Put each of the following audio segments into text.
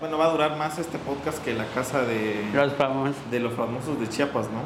Bueno, va a durar más este podcast que la casa de Los famosos. de los famosos de Chiapas, ¿no?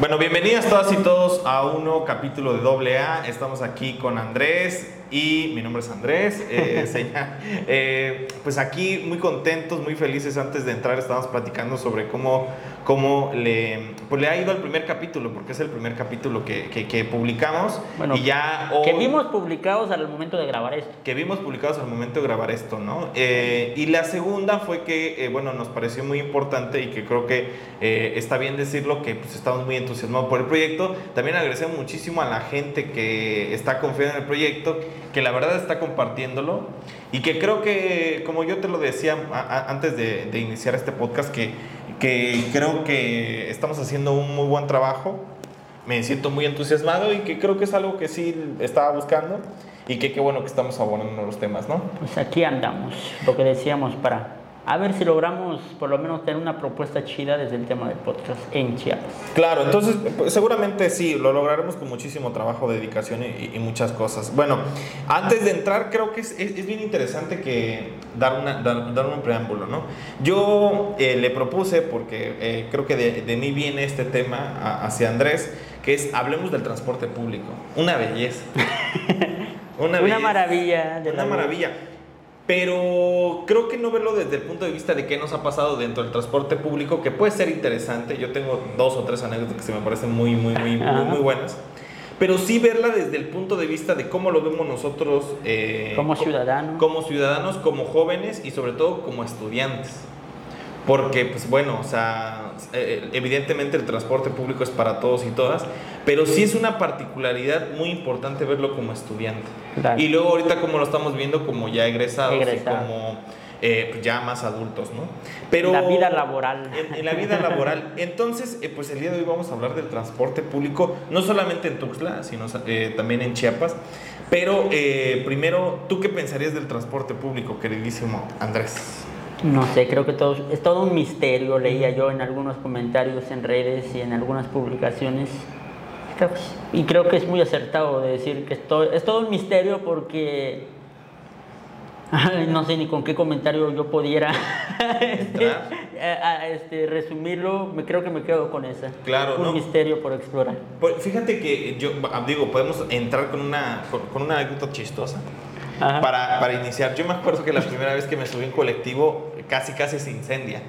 Bueno, bienvenidos todas y todos a un nuevo capítulo de Doble A. Estamos aquí con Andrés y mi nombre es Andrés. Eh, seña- eh, pues aquí muy contentos, muy felices. Antes de entrar estábamos platicando sobre cómo, cómo le, pues le ha ido el primer capítulo, porque es el primer capítulo que, que- que publicamos. Bueno, y ya Que hoy- vimos publicados al momento de grabar esto. que vimos publicados al momento de grabar esto, ¿no? Eh, y la segunda fue que, eh, bueno, nos pareció muy importante y que creo que eh, está bien decirlo, que pues, estamos muy entusiasmados por el proyecto. También agradecemos muchísimo a la gente que está confiando en el proyecto, que la verdad está compartiéndolo y que creo que, como yo te lo decía a- a- antes de, de iniciar este podcast, que, que creo que estamos haciendo un muy buen trabajo me siento muy entusiasmado y que creo que es algo que sí estaba buscando y que qué bueno que estamos abordando los temas, ¿no? Pues aquí andamos, lo que decíamos, para a ver si logramos por lo menos tener una propuesta chida desde el tema del podcast en Chiapas. Claro, entonces pues, seguramente sí, lo lograremos con muchísimo trabajo, dedicación y, y muchas cosas. Bueno, antes de entrar creo que es, es- es bien interesante que dar, una, dar, dar un preámbulo, ¿no? Yo eh, le propuse, porque eh, creo que de, de mí viene este tema a- hacia Andrés, que es hablemos del transporte público. Una belleza. Una, belleza. maravilla. De Una la- maravilla. Pero creo que no verlo desde el punto de vista de qué nos ha pasado dentro del transporte público, que puede ser interesante. Yo tengo dos o tres anécdotas que se me parecen muy, muy, muy, muy, buenas. Pero sí verla desde el punto de vista de cómo lo vemos nosotros eh, Como co- ciudadanos. como ciudadanos, como jóvenes y sobre todo como estudiantes. Porque, pues bueno, o sea, eh, evidentemente el transporte público es para todos y todas, pero sí es una particularidad muy importante verlo como estudiante. Claro. Y luego ahorita como lo estamos viendo como ya egresados y como eh, pues, ya más adultos, ¿no? Pero La vida laboral. En, en la vida laboral. Entonces, eh, pues el día de hoy vamos a hablar del transporte público, no solamente en Tuxtla, sino eh, también en Chiapas. Pero eh, primero, ¿tú qué pensarías del transporte público, queridísimo Andrés? No sé, creo que todo, es todo un misterio, leía yo en algunos comentarios en redes y en algunas publicaciones. Y creo que es muy acertado de decir que es todo, es todo un misterio porque ay, no sé ni con qué comentario yo pudiera este, a- a- este, resumirlo. Me creo que me quedo con esa. Claro, un ¿no? misterio por explorar. Pues, fíjate que yo digo, podemos entrar con una, con, con una anécdota chistosa. Para, para iniciar, yo me acuerdo que la primera vez que me subí en colectivo casi casi se incendia.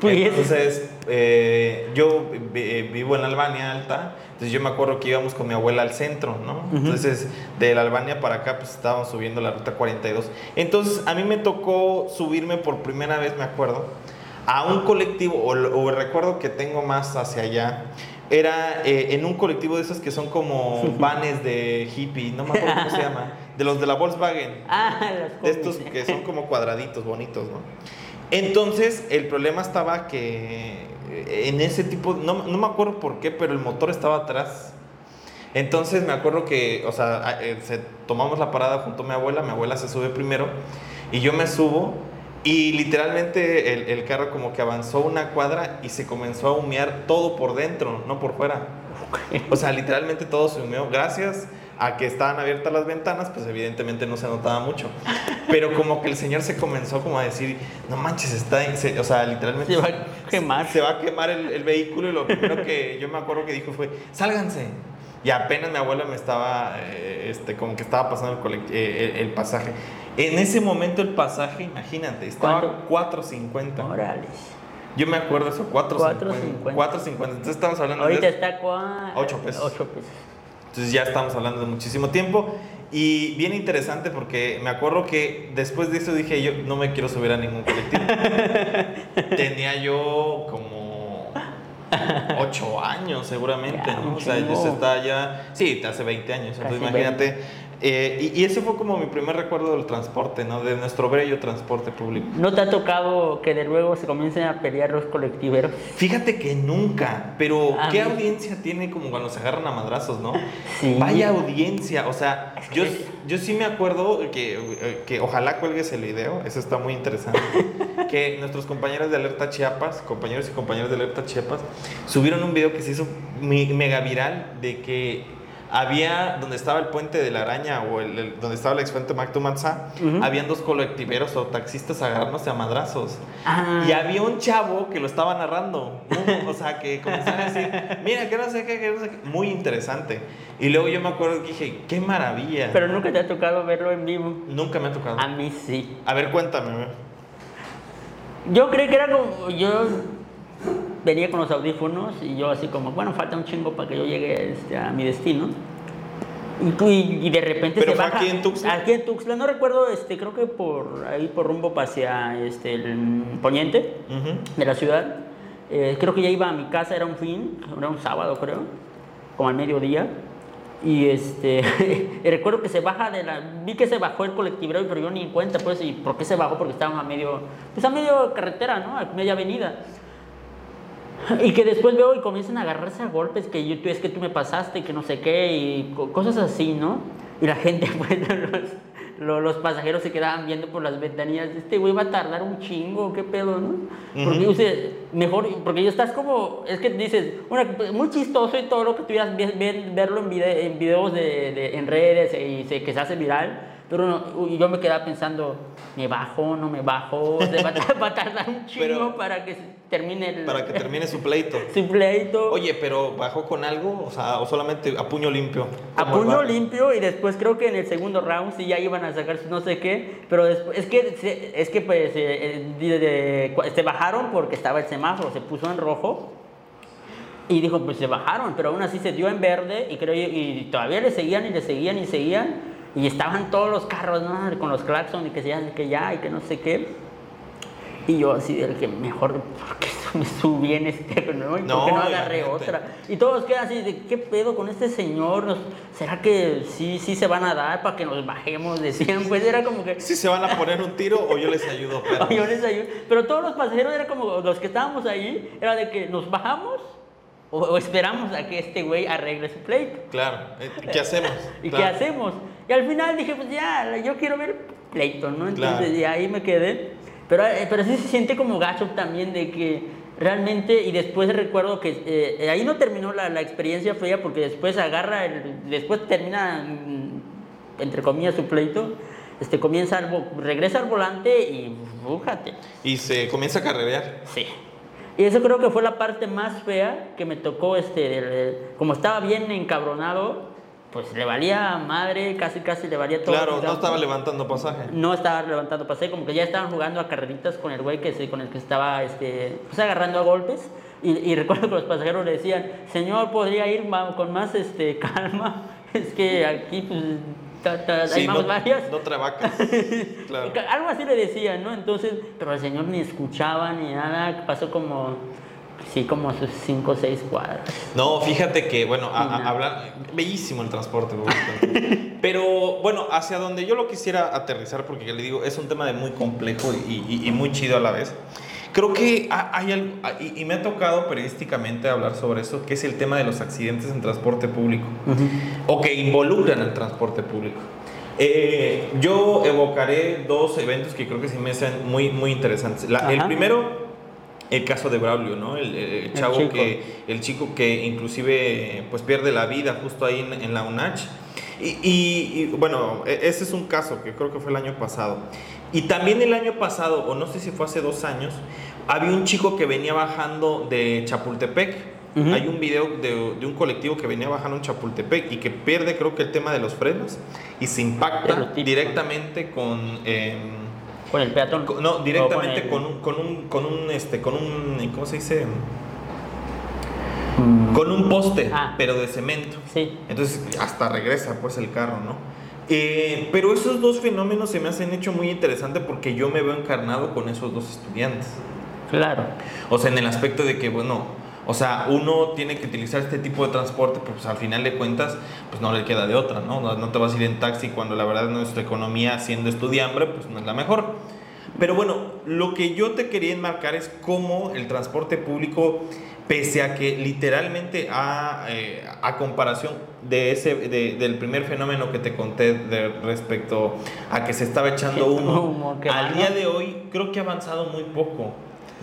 Pues. Entonces, eh, yo vi- vivo en Albania Alta, entonces yo me acuerdo que íbamos con mi abuela al centro, ¿no? Entonces, de la Albania para acá, pues estábamos subiendo la ruta 42. Entonces, a mí me tocó subirme por primera vez, me acuerdo, a un colectivo, o, o recuerdo que tengo más hacia allá, era eh, en un colectivo de esos que son como vanes de hippie, no me acuerdo cómo se llama, de los de la Volkswagen Ah, las de estos que son como cuadraditos bonitos, ¿no? Entonces, el problema estaba que eh, en ese tipo, no, no me acuerdo por qué, pero el motor estaba atrás. Entonces me acuerdo que, o sea, eh, se- tomamos la parada junto a mi abuela, mi abuela se sube primero y yo me subo y literalmente el, el carro como que avanzó una cuadra y se comenzó a humear todo por dentro, no por fuera. O sea, literalmente todo se humeó. Gracias a que estaban abiertas las ventanas, pues evidentemente no se notaba mucho. Pero como que el señor se comenzó como a decir, no manches, está, en- se- o sea, literalmente Se va a quemar. se va a quemar el, el vehículo y lo primero que yo me acuerdo que dijo fue, sálganse. Y apenas mi abuela me estaba, eh, este, como que estaba pasando el, eh, el, el pasaje. En ese momento el pasaje, imagínate, estaba ¿Cuánto? 4.50. Órales. Yo me acuerdo eso, 4.50. 4.50. 4.50. Entonces estamos hablando Ahorita de... está cua... Ocho pesos. 8 pesos. Entonces ya estamos hablando de muchísimo tiempo. Y bien interesante porque me acuerdo que después de eso dije yo no me quiero subir a ningún colectivo. Tenía yo como 8 años seguramente, Ya, ¿no? un O sea, yo estaba ya... Sí, hace 20 años. Entonces imagínate... eh, y, y ese fue como mi primer recuerdo del transporte, ¿no? De nuestro bello transporte público. ¿No te ha tocado que de luego se comiencen a pelear los colectiveros? Fíjate que nunca, pero A qué mí- audiencia tiene como cuando se agarran a madrazos, ¿no? Sí. Vaya audiencia, o sea, yo, yo sí me acuerdo que, que ojalá cuelgues el video, eso está muy interesante, que nuestros compañeros de Alerta Chiapas, compañeros y compañeras de Alerta Chiapas, subieron un video que se hizo mega viral de que había donde estaba el puente de la araña o el, el- donde estaba el expuente Mactumatza, Ujú. habían dos colectiveros o taxistas agarrándose a madrazos. Ah. Y había un chavo que lo estaba narrando. O sea, que comenzaba a decir, mira, que no sé qué, que no sé qué. Muy interesante. Y luego yo me acuerdo que dije, qué maravilla. Pero nunca te ha tocado verlo en vivo. Nunca me ha tocado. A mí sí. A ver, cuéntame. Yo creí que era como. Yo venía con los audífonos y yo así como, bueno, falta un chingo para que yo llegue este, a mi destino. Y, y- de repente ¿Pero se fue baja. aquí en Tuxtla? Aquí en Tuxtla, no recuerdo, este, creo que por ahí por rumbo hacia este, el poniente Ujú. de la ciudad. Eh, creo que ya iba a mi casa, era un fin, era un sábado creo, como al mediodía. Y este, recuerdo que se baja de la, vi que se bajó el colectivero, pero yo ni en cuenta, pues, y por qué se bajó, porque estábamos a medio, pues a medio carretera, ¿no? A media avenida. Y que después veo y comienzan a agarrarse a golpes, que yo, tú es que tú me pasaste, y que no sé qué, y co- cosas así, ¿no? Y la gente, pues, los, lo- los pasajeros se quedaban viendo por las ventanillas, este güey va a tardar un chingo, qué pedo, ¿no? Porque Ujú. usted, mejor, porque estás como, es que dices, una, muy chistoso y todo lo que ver- verlo en, en videos de, de- en redes y se, que se hace viral, pero no, yo me quedaba pensando, ¿me bajo, no me bajo? O sea, va, a- va a tardar un chingo Pero- para que se termine el... Para que termine su pleito. su pleito. Oye, pero bajó con algo, o sea, o solamente a puño limpio. A puño limpio y después creo que en el segundo round sí ya iban a sacar su no sé qué, pero después, es que, se- es que pues eh, eh, de- de- se bajaron porque estaba el semáforo, se puso en rojo y dijo pues se bajaron, pero aún así se dio en verde y creo y todavía le seguían y le seguían y seguían y estaban todos los carros ¿no? con los claxon y que ya, que ya y que no sé qué. Y yo así del que mejor, ¿por qué me subí en este? ¿no? ¿Y por No, qué no agarré otra? Y todos quedan así de, ¿qué pedo con este señor? Nos- ¿Será que sí, sí se van a dar para que nos bajemos? Decían, pues era como que... Si se van a poner un tiro o yo les ayudo, pero. Yo les ayudo. Pero todos los pasajeros era como, los que estábamos ahí, era de que nos bajamos o, o esperamos a que este güey arregle su pleito. Claro, eh, ¿qué hacemos? ¿Y Claro. qué hacemos? Y al final dije, pues ya, yo quiero ver pleito, ¿no? Entonces Claro. y ahí me quedé. Pero, eh, pero sí se siente como gacho también de que realmente, y después recuerdo que eh, ahí no terminó la, la experiencia fea porque después agarra, el, después termina, mm, entre comillas, su pleito, este, comienza, al regresa al volante y fújate. Y se comienza a carrerear. Sí. Y eso creo que fue la parte más fea que me tocó, este, del- como estaba bien encabronado, pues le valía madre, casi casi le valía todo. Claro, no estaba levantando pasaje. No estaba levantando pasé, como que ya estaban jugando a carreritas con el güey que se, con el que estaba este, pues agarrando a golpes. Y, y recuerdo que los pasajeros le decían, señor, ¿podría ir con más este, calma? Es que aquí pues, ta- ta- hay más no, varias. no trabacas. Claro. Algo así le decían, ¿no? Entonces, pero el señor ni escuchaba ni nada, pasó como, sí, como a sus 5 o 6 cuadras. No, fíjate que, bueno, a- hablar, bellísimo el transporte. Pero bueno, hacia donde yo lo quisiera aterrizar, porque ya le digo, es un tema de muy complejo y, y- y muy chido a la vez. Creo que ha- hay algo, y, y me ha tocado periodísticamente hablar sobre eso, que es el tema de los accidentes en transporte público, o que involucran el transporte público. Eh, yo evocaré dos eventos que creo que sí me hacen muy, muy interesantes. La- el primero, el caso de Braulio, ¿no? El, chavo chico. que, el chico que inclusive pues pierde la vida justo ahí en, en la UNACH. Y, y- y, bueno, e- ese es un caso que creo que fue el año pasado. Y también el año pasado, o no sé si fue hace dos años, había un chico que venía bajando de Chapultepec. Hay un video de, de un colectivo que venía bajando en Chapultepec y que pierde creo que el tema de los frenos y se impacta directamente con... em, Con el peatón. no, directamente el- con un, con un, con un, este, con un, ¿cómo se dice? Mm, Con un poste, Ah. pero de cemento. Sí. Entonces hasta regresa pues el carro, ¿no? Eh, pero esos dos fenómenos se me hacen hecho muy interesante porque yo me veo encarnado con esos dos estudiantes. Claro. O sea, en el aspecto de que, bueno, o sea, uno tiene que utilizar este tipo de transporte, pues al final de cuentas, pues no le queda de otra, ¿no? No, no te vas a ir en taxi cuando la verdad nuestra economía, siendo estudiambre, pues no es la mejor. Pero bueno, lo que yo te quería enmarcar es cómo el transporte público, pese a que literalmente a, eh, a comparación de ese, de- del primer fenómeno que te conté de respecto a que se estaba echando humo, Humo, al día de hoy creo que ha avanzado muy poco.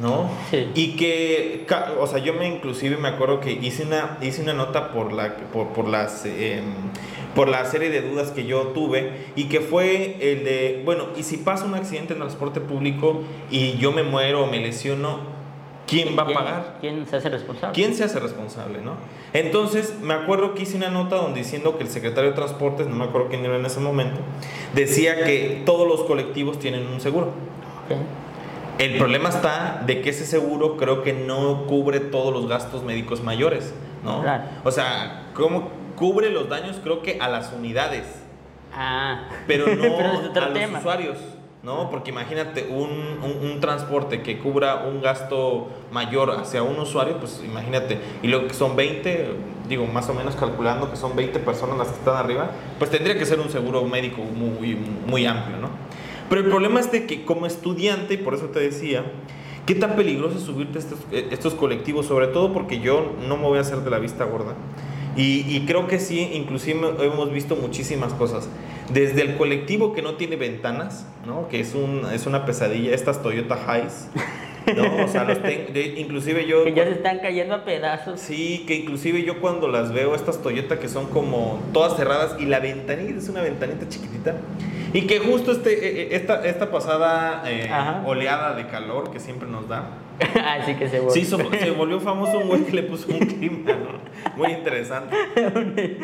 ¿No? Sí. Y que, o sea, yo me inclusive me acuerdo que hice una, hice una nota por la, por, por las, em, por la serie de dudas que yo tuve y que fue el de, bueno, y si pasa un accidente en transporte público y yo me muero o me lesiono, ¿quién va a pagar? ¿Quién se hace responsable? ¿Quién se hace responsable, no? Entonces, me acuerdo que hice una nota donde diciendo que el secretario de Transportes, no me acuerdo quién era en ese momento, decía que todos los colectivos tienen un seguro. El problema está de que ese seguro creo que no cubre todos los gastos médicos mayores, ¿no? Claro. O sea, ¿cómo cubre los daños? Creo que a las unidades, Ah. pero no a tema. los usuarios, ¿no? Porque imagínate un, un- un transporte que cubra un gasto mayor hacia un usuario, pues imagínate, y lo que son 20, digo, más o menos calculando que son 20 personas las que están arriba, pues tendría que ser un seguro médico muy, muy amplio, ¿no? Pero el problema es de que como estudiante, y por eso te decía, ¿qué tan peligroso es subirte a estos, eh, estos colectivos? Sobre todo porque yo no me voy a hacer de la vista gorda. Y, y creo que sí, inclusive hemos visto muchísimas cosas. Desde el colectivo que no tiene ventanas, ¿no? que es, un, es una pesadilla, estas Toyota Highs. ¿No? O sea, los ten- de- inclusive yo... Que ya se están cayendo a pedazos. Sí, que inclusive yo cuando las veo, estas Toyota que son como todas cerradas y la ventanita es una ventanita chiquitita. Y que justo este, eh, eh, esta, esta pasada eh, oleada de calor que siempre nos da, Así que se sí, so- se volvió famoso un güey que le puso un clima, ¿no? Muy interesante.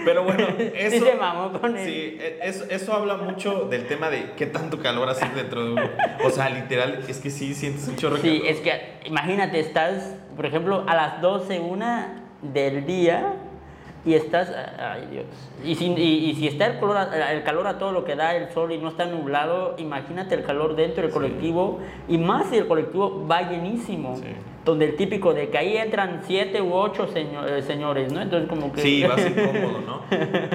Pero bueno, eso... Sí se mamó con él. Sí, e- eso, eso habla mucho del tema de qué tanto calor hace dentro de uno. O sea, literal, es que sí sientes un chorro Sí, calor. es que imagínate, estás, por ejemplo, a las 12, una del día y estás, ay Dios, y si, y, y si está el calor, a, el calor a todo lo que da el sol y no está nublado, imagínate el calor dentro del colectivo y más si el colectivo va llenísimo, Sí. Donde el típico de que ahí entran siete u ocho seño- eh, señores, ¿no? Entonces como que... Sí, va a ser cómodo, ¿no?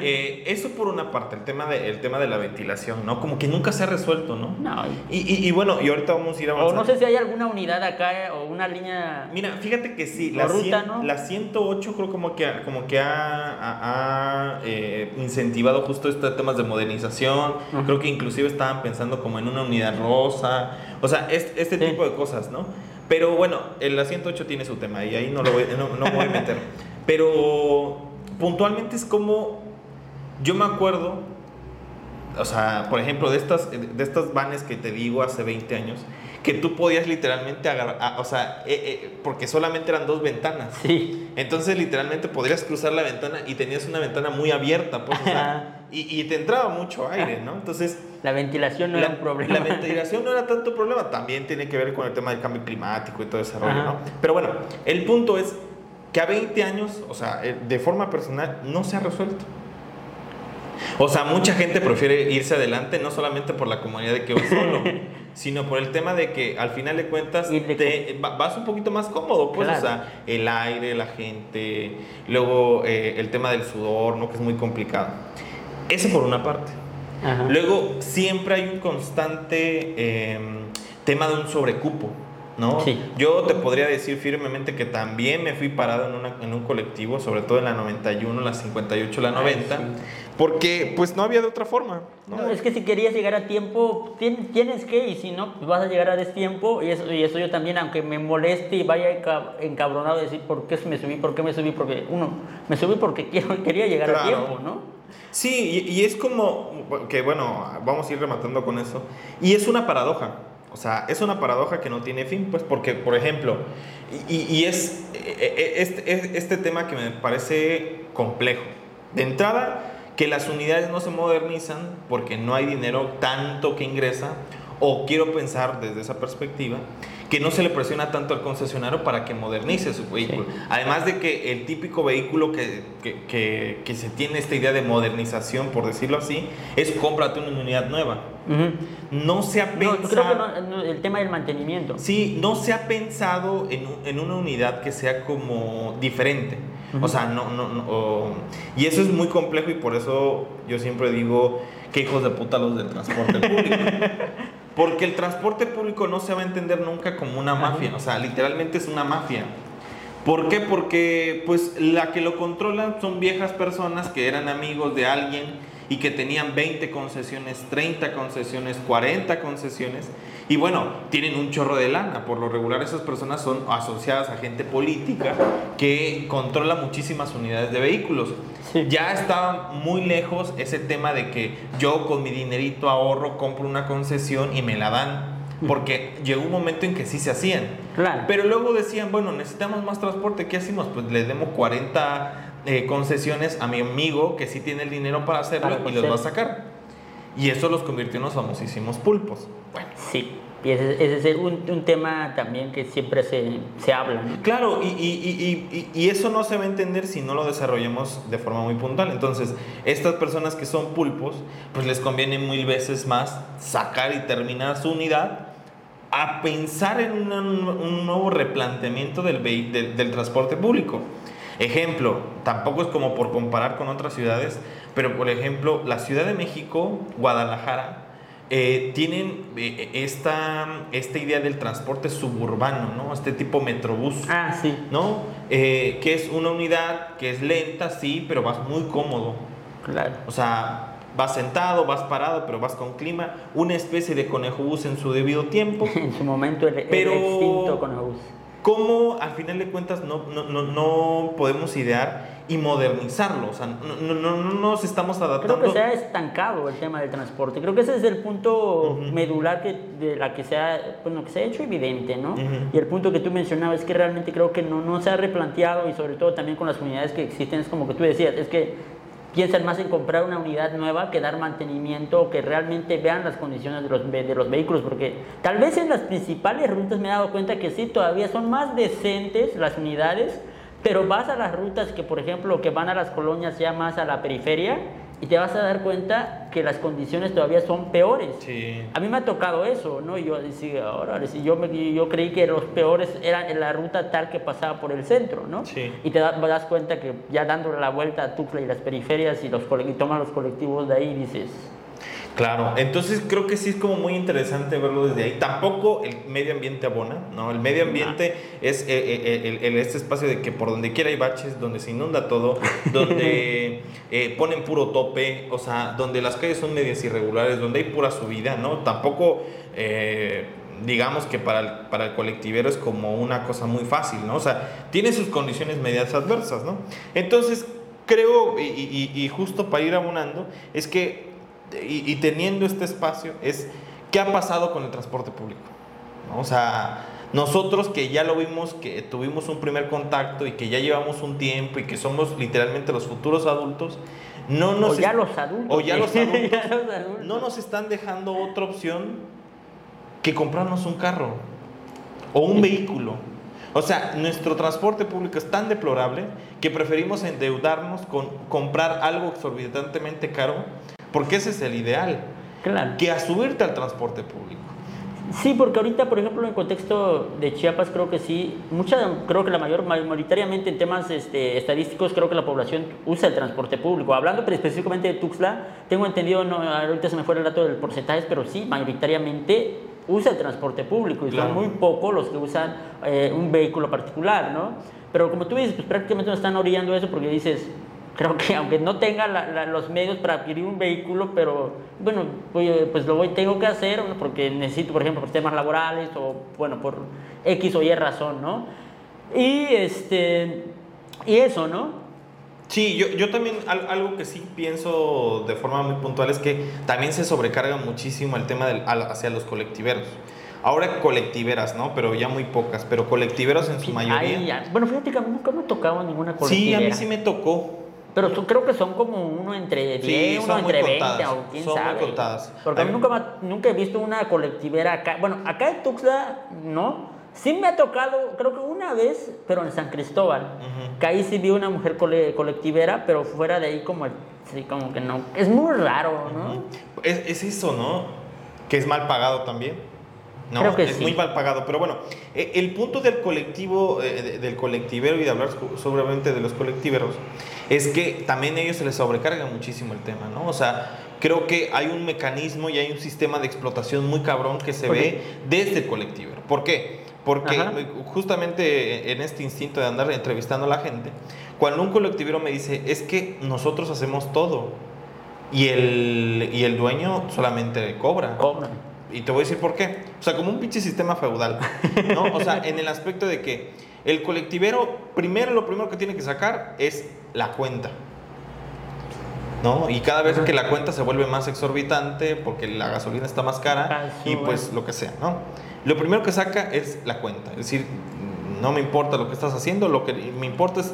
Eh, eso por una parte, el tema, de, el tema de la ventilación, ¿no? Como que nunca se ha resuelto, ¿no? No, y- Y, y- y bueno, y ahorita vamos a ir o avanzando. no sé si hay alguna unidad acá eh, o una línea... Mira, fíjate que sí, O la, ruta, 100 ¿no? la 108 creo como que, como que ha, ha- eh, incentivado justo estos temas de modernización. Creo que inclusive estaban pensando como en una unidad rosa. O sea, es- este Sí. tipo de cosas, ¿no? Pero bueno, el la 108 tiene su tema y ahí no, lo voy, no, voy a meter. Pero puntualmente es como, yo me acuerdo, o sea, por ejemplo, de estas, de estas vanes que te digo hace 20 años, que tú podías literalmente agarrar, ah, o sea, eh, eh, porque solamente eran dos ventanas. Sí. Entonces, literalmente podrías cruzar la ventana y tenías una ventana muy abierta, pues, o sea, y, y te entraba mucho aire, ¿no? Entonces, La ventilación no la, era un problema. la ventilación no era tanto problema, también tiene que ver con el tema del cambio climático y todo ese rollo, Ajá. ¿no? Pero bueno, el punto es que a 20 años, o sea, eh, de forma personal, no se ha resuelto. O sea, mucha gente prefiere irse adelante no solamente por la comodidad de que va solo, sino por el tema de que al final de cuentas de te- va- vas un poquito más cómodo, pues, Claro. o sea, el aire, la gente, luego eh, el tema del sudor, ¿no? Que es muy complicado. Ese por una parte. Ajá. Luego, siempre hay un constante eh, tema de un sobrecupo, ¿no? Sí. Yo te podría decir firmemente que también me fui parado en, una- en un colectivo, sobre todo en la 91, la 58, la 90, sí. Porque pues no había de otra forma, ¿no? No, es que si querías llegar a tiempo, tien- tienes que, y si no, pues vas a llegar a destiempo. Y eso, y eso yo también, aunque me moleste y vaya enca- encabronado de decir por qué me subí, por qué me subí, porque uno, me subí porque quiero, quería llegar a tiempo, ¿no? Sí, y, y es como, que bueno, vamos a ir rematando con eso, y es una paradoja, o sea, es una paradoja que no tiene fin, pues porque, por ejemplo, y, es eh, eh, este, es- este tema que me parece complejo. De entrada, que las unidades no se modernizan porque no hay dinero tanto que ingresa, o quiero pensar desde esa perspectiva, que no se le presiona tanto al concesionario para que modernice su vehículo. Además de que el típico vehículo que, que, que- que se tiene esta idea de modernización, por decirlo así, es cómprate una unidad nueva. No se ha No, pensado... creo que no, no, el tema del mantenimiento. Sí, no se ha pensado en, en una unidad que sea como diferente. O sea, no, no, no, y eso es muy complejo y por eso yo siempre digo que hijos de puta los del transporte público. Porque el transporte público no se va a entender nunca como una mafia, o sea, literalmente es una mafia. ¿Por qué? Porque pues la que lo controla son viejas personas que eran amigos de alguien y que tenían 20 concesiones, 30 concesiones, 40 concesiones. Y bueno, tienen un chorro de lana. Por lo regular esas personas son asociadas a gente política que controla muchísimas unidades de vehículos. Ya está muy lejos ese tema de que yo con mi dinerito ahorro, compro una concesión y me la dan. Porque llegó un momento en que sí se hacían. Claro. Pero luego decían, bueno, necesitamos más transporte. ¿Qué hacemos? Pues le demos 40 eh, concesiones a mi amigo que sí tiene el dinero para hacerlo y los va a sacar. Y eso los convirtió en los famosísimos pulpos. Bueno. Sí. Y ese, es un, un, tema también que siempre se, se habla. Claro, y, y, y, y, eso no se va a entender si no lo desarrollamos de forma muy puntual. Entonces, estas personas que son pulpos, pues les conviene mil veces más sacar y terminar su unidad a pensar en un nuevo replanteamiento del, del, del transporte público. Ejemplo, tampoco es como por comparar con otras ciudades, pero por ejemplo, la Ciudad de México, Guadalajara, eh, tienen eh, esta, esta idea del transporte suburbano, ¿no? Este tipo metrobús. Ah, sí. ¿No? Eh, que es una unidad que es lenta, sí, pero vas muy cómodo. Claro. O sea, vas sentado, vas parado, pero vas con clima. Una especie de conejo bus en su debido tiempo. en su momento el, pero... extinto conejo bus. ¿Cómo al final de cuentas no, no, no, no podemos idear y modernizarlo? O sea, no, no, no, nos estamos adaptando. Creo que se ha estancado el tema del transporte. Creo que ese es el punto medular que, de la que se, ha, bueno, que se ha hecho evidente, ¿no? Y el punto que tú mencionabas es que realmente creo que no, no se ha replanteado y sobre todo también con las unidades que existen, es como que tú decías, es que piensan más en comprar una unidad nueva que dar mantenimiento o que realmente vean las condiciones de los, de los vehículos, porque tal vez en las principales rutas me he dado cuenta que sí, todavía son más decentes las unidades, pero vas a las rutas que, por ejemplo, que van a las colonias ya más a la periferia y te vas a dar cuenta que las condiciones todavía son peores. Sí. A mí me ha tocado eso, ¿no? Y yo decía, ahora, yo, me, yo creí que los peores eran en la ruta tal que pasaba por el centro, ¿no? Sí. Y te das cuenta que ya dándole la vuelta a Tuxtla y las periferias y, los, y tomas los colectivos de ahí, dices, Claro, entonces creo que sí es como muy interesante verlo desde ahí. Tampoco el medio ambiente abona, ¿no? El medio ambiente es eh, eh, el, este espacio de que por donde quiera hay baches, donde se inunda todo, donde eh, ponen puro tope, o sea, donde las calles son medias irregulares, donde hay pura subida, ¿no? Tampoco digamos que para el, para el colectivero es como una cosa muy fácil, ¿no? O sea, tiene sus condiciones medias adversas, ¿no? Entonces, creo, y, y justo para ir abonando, es que y, teniendo este espacio es qué ha pasado con el transporte público. O sea, nosotros que ya lo vimos, que tuvimos un primer contacto y que ya llevamos un tiempo y que somos literalmente los futuros adultos, no nos... O ya los adultos. O ya los adultos, no nos están dejando otra opción que comprarnos un carro o un vehículo. O sea, nuestro transporte público es tan deplorable que preferimos endeudarnos con comprar algo exorbitantemente caro porque ese es el ideal. Claro. Que a subirte al transporte público. Sí, porque ahorita, por ejemplo, en el contexto de Chiapas, creo que sí, mucha, creo que la mayor, mayoritariamente en temas este, estadísticos, creo que la población usa el transporte público. Hablando específicamente de Tuxtla, tengo entendido, no, ahorita se me fue el dato del porcentaje, pero sí, mayoritariamente usa el transporte público y son muy pocos los que usan eh, un vehículo particular, ¿no? Pero como tú dices, pues prácticamente no están orillando eso porque dices, creo que aunque no tenga los medios para adquirir un vehículo, pero bueno, pues lo voy, tengo que hacer porque necesito, por ejemplo, por temas laborales o bueno, por X o Y razón, ¿no? Y este y eso, ¿no? Sí, yo, yo también algo que sí pienso de forma muy puntual es que también se sobrecarga muchísimo el tema del, hacia los colectiveros. Ahora colectiveras, ¿no? Pero ya muy pocas, pero colectiveros en su mayoría. bueno, fíjate que nunca me ha tocado ninguna colectivera. Sí, a mí sí me tocó. Pero creo que son como uno entre 10, uno entre 20 o quién son sabe. Muy. Porque a mí nunca, nunca he visto una colectivera acá. Bueno, acá en Tuxtla, no. Sí me ha tocado, creo que una vez, pero en San Cristóbal. Que ahí sí vi una mujer colectivera, pero fuera de ahí como, sí, como que no. Es muy raro, ¿no? es, es, eso, ¿no? Que es mal pagado también. No, Creo que es muy mal pagado. Pero bueno, e, el punto del colectivo, eh, del colectivero y de hablar sobremente de los colectiveros, es que también a ellos se les sobrecarga muchísimo el tema, ¿no? O sea, creo que hay un mecanismo y hay un sistema de explotación muy cabrón que se ve desde el colectivero. ¿Por qué? Porque justamente en este instinto de andar entrevistando a la gente, cuando un colectivero me dice, es que nosotros hacemos todo, y el, y el dueño solamente cobra. Cobra. Y te voy a decir por qué. O sea, como un pinche sistema feudal. ¿no? O sea, en el aspecto de que el colectivero, primero lo primero que tiene que sacar es la cuenta. ¿No? Y cada vez que la cuenta se vuelve más exorbitante porque la gasolina está más cara Ah, y pues lo que sea, ¿no? Lo primero que saca es la cuenta. Es decir, no me importa lo que estás haciendo, lo que me importa es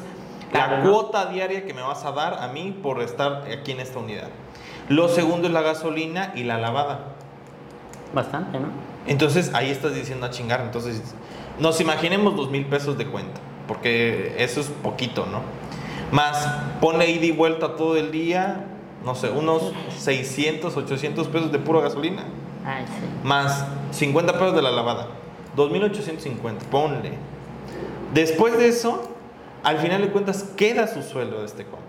la cuota diaria que me vas a dar a mí por estar aquí en esta unidad. Lo segundo es la gasolina y la lavada. Bastante, ¿no? Entonces ahí estás diciendo a chingar. Entonces nos imaginemos dos mil pesos de cuenta, porque eso es poquito, ¿no? Más ponle ida y vuelta todo el día, no sé, unos 600, 800 pesos de pura gasolina, Ay, sí. más 50 pesos de la lavada, 2850, ponle. Después de eso, al final de cuentas, queda su sueldo de este compa.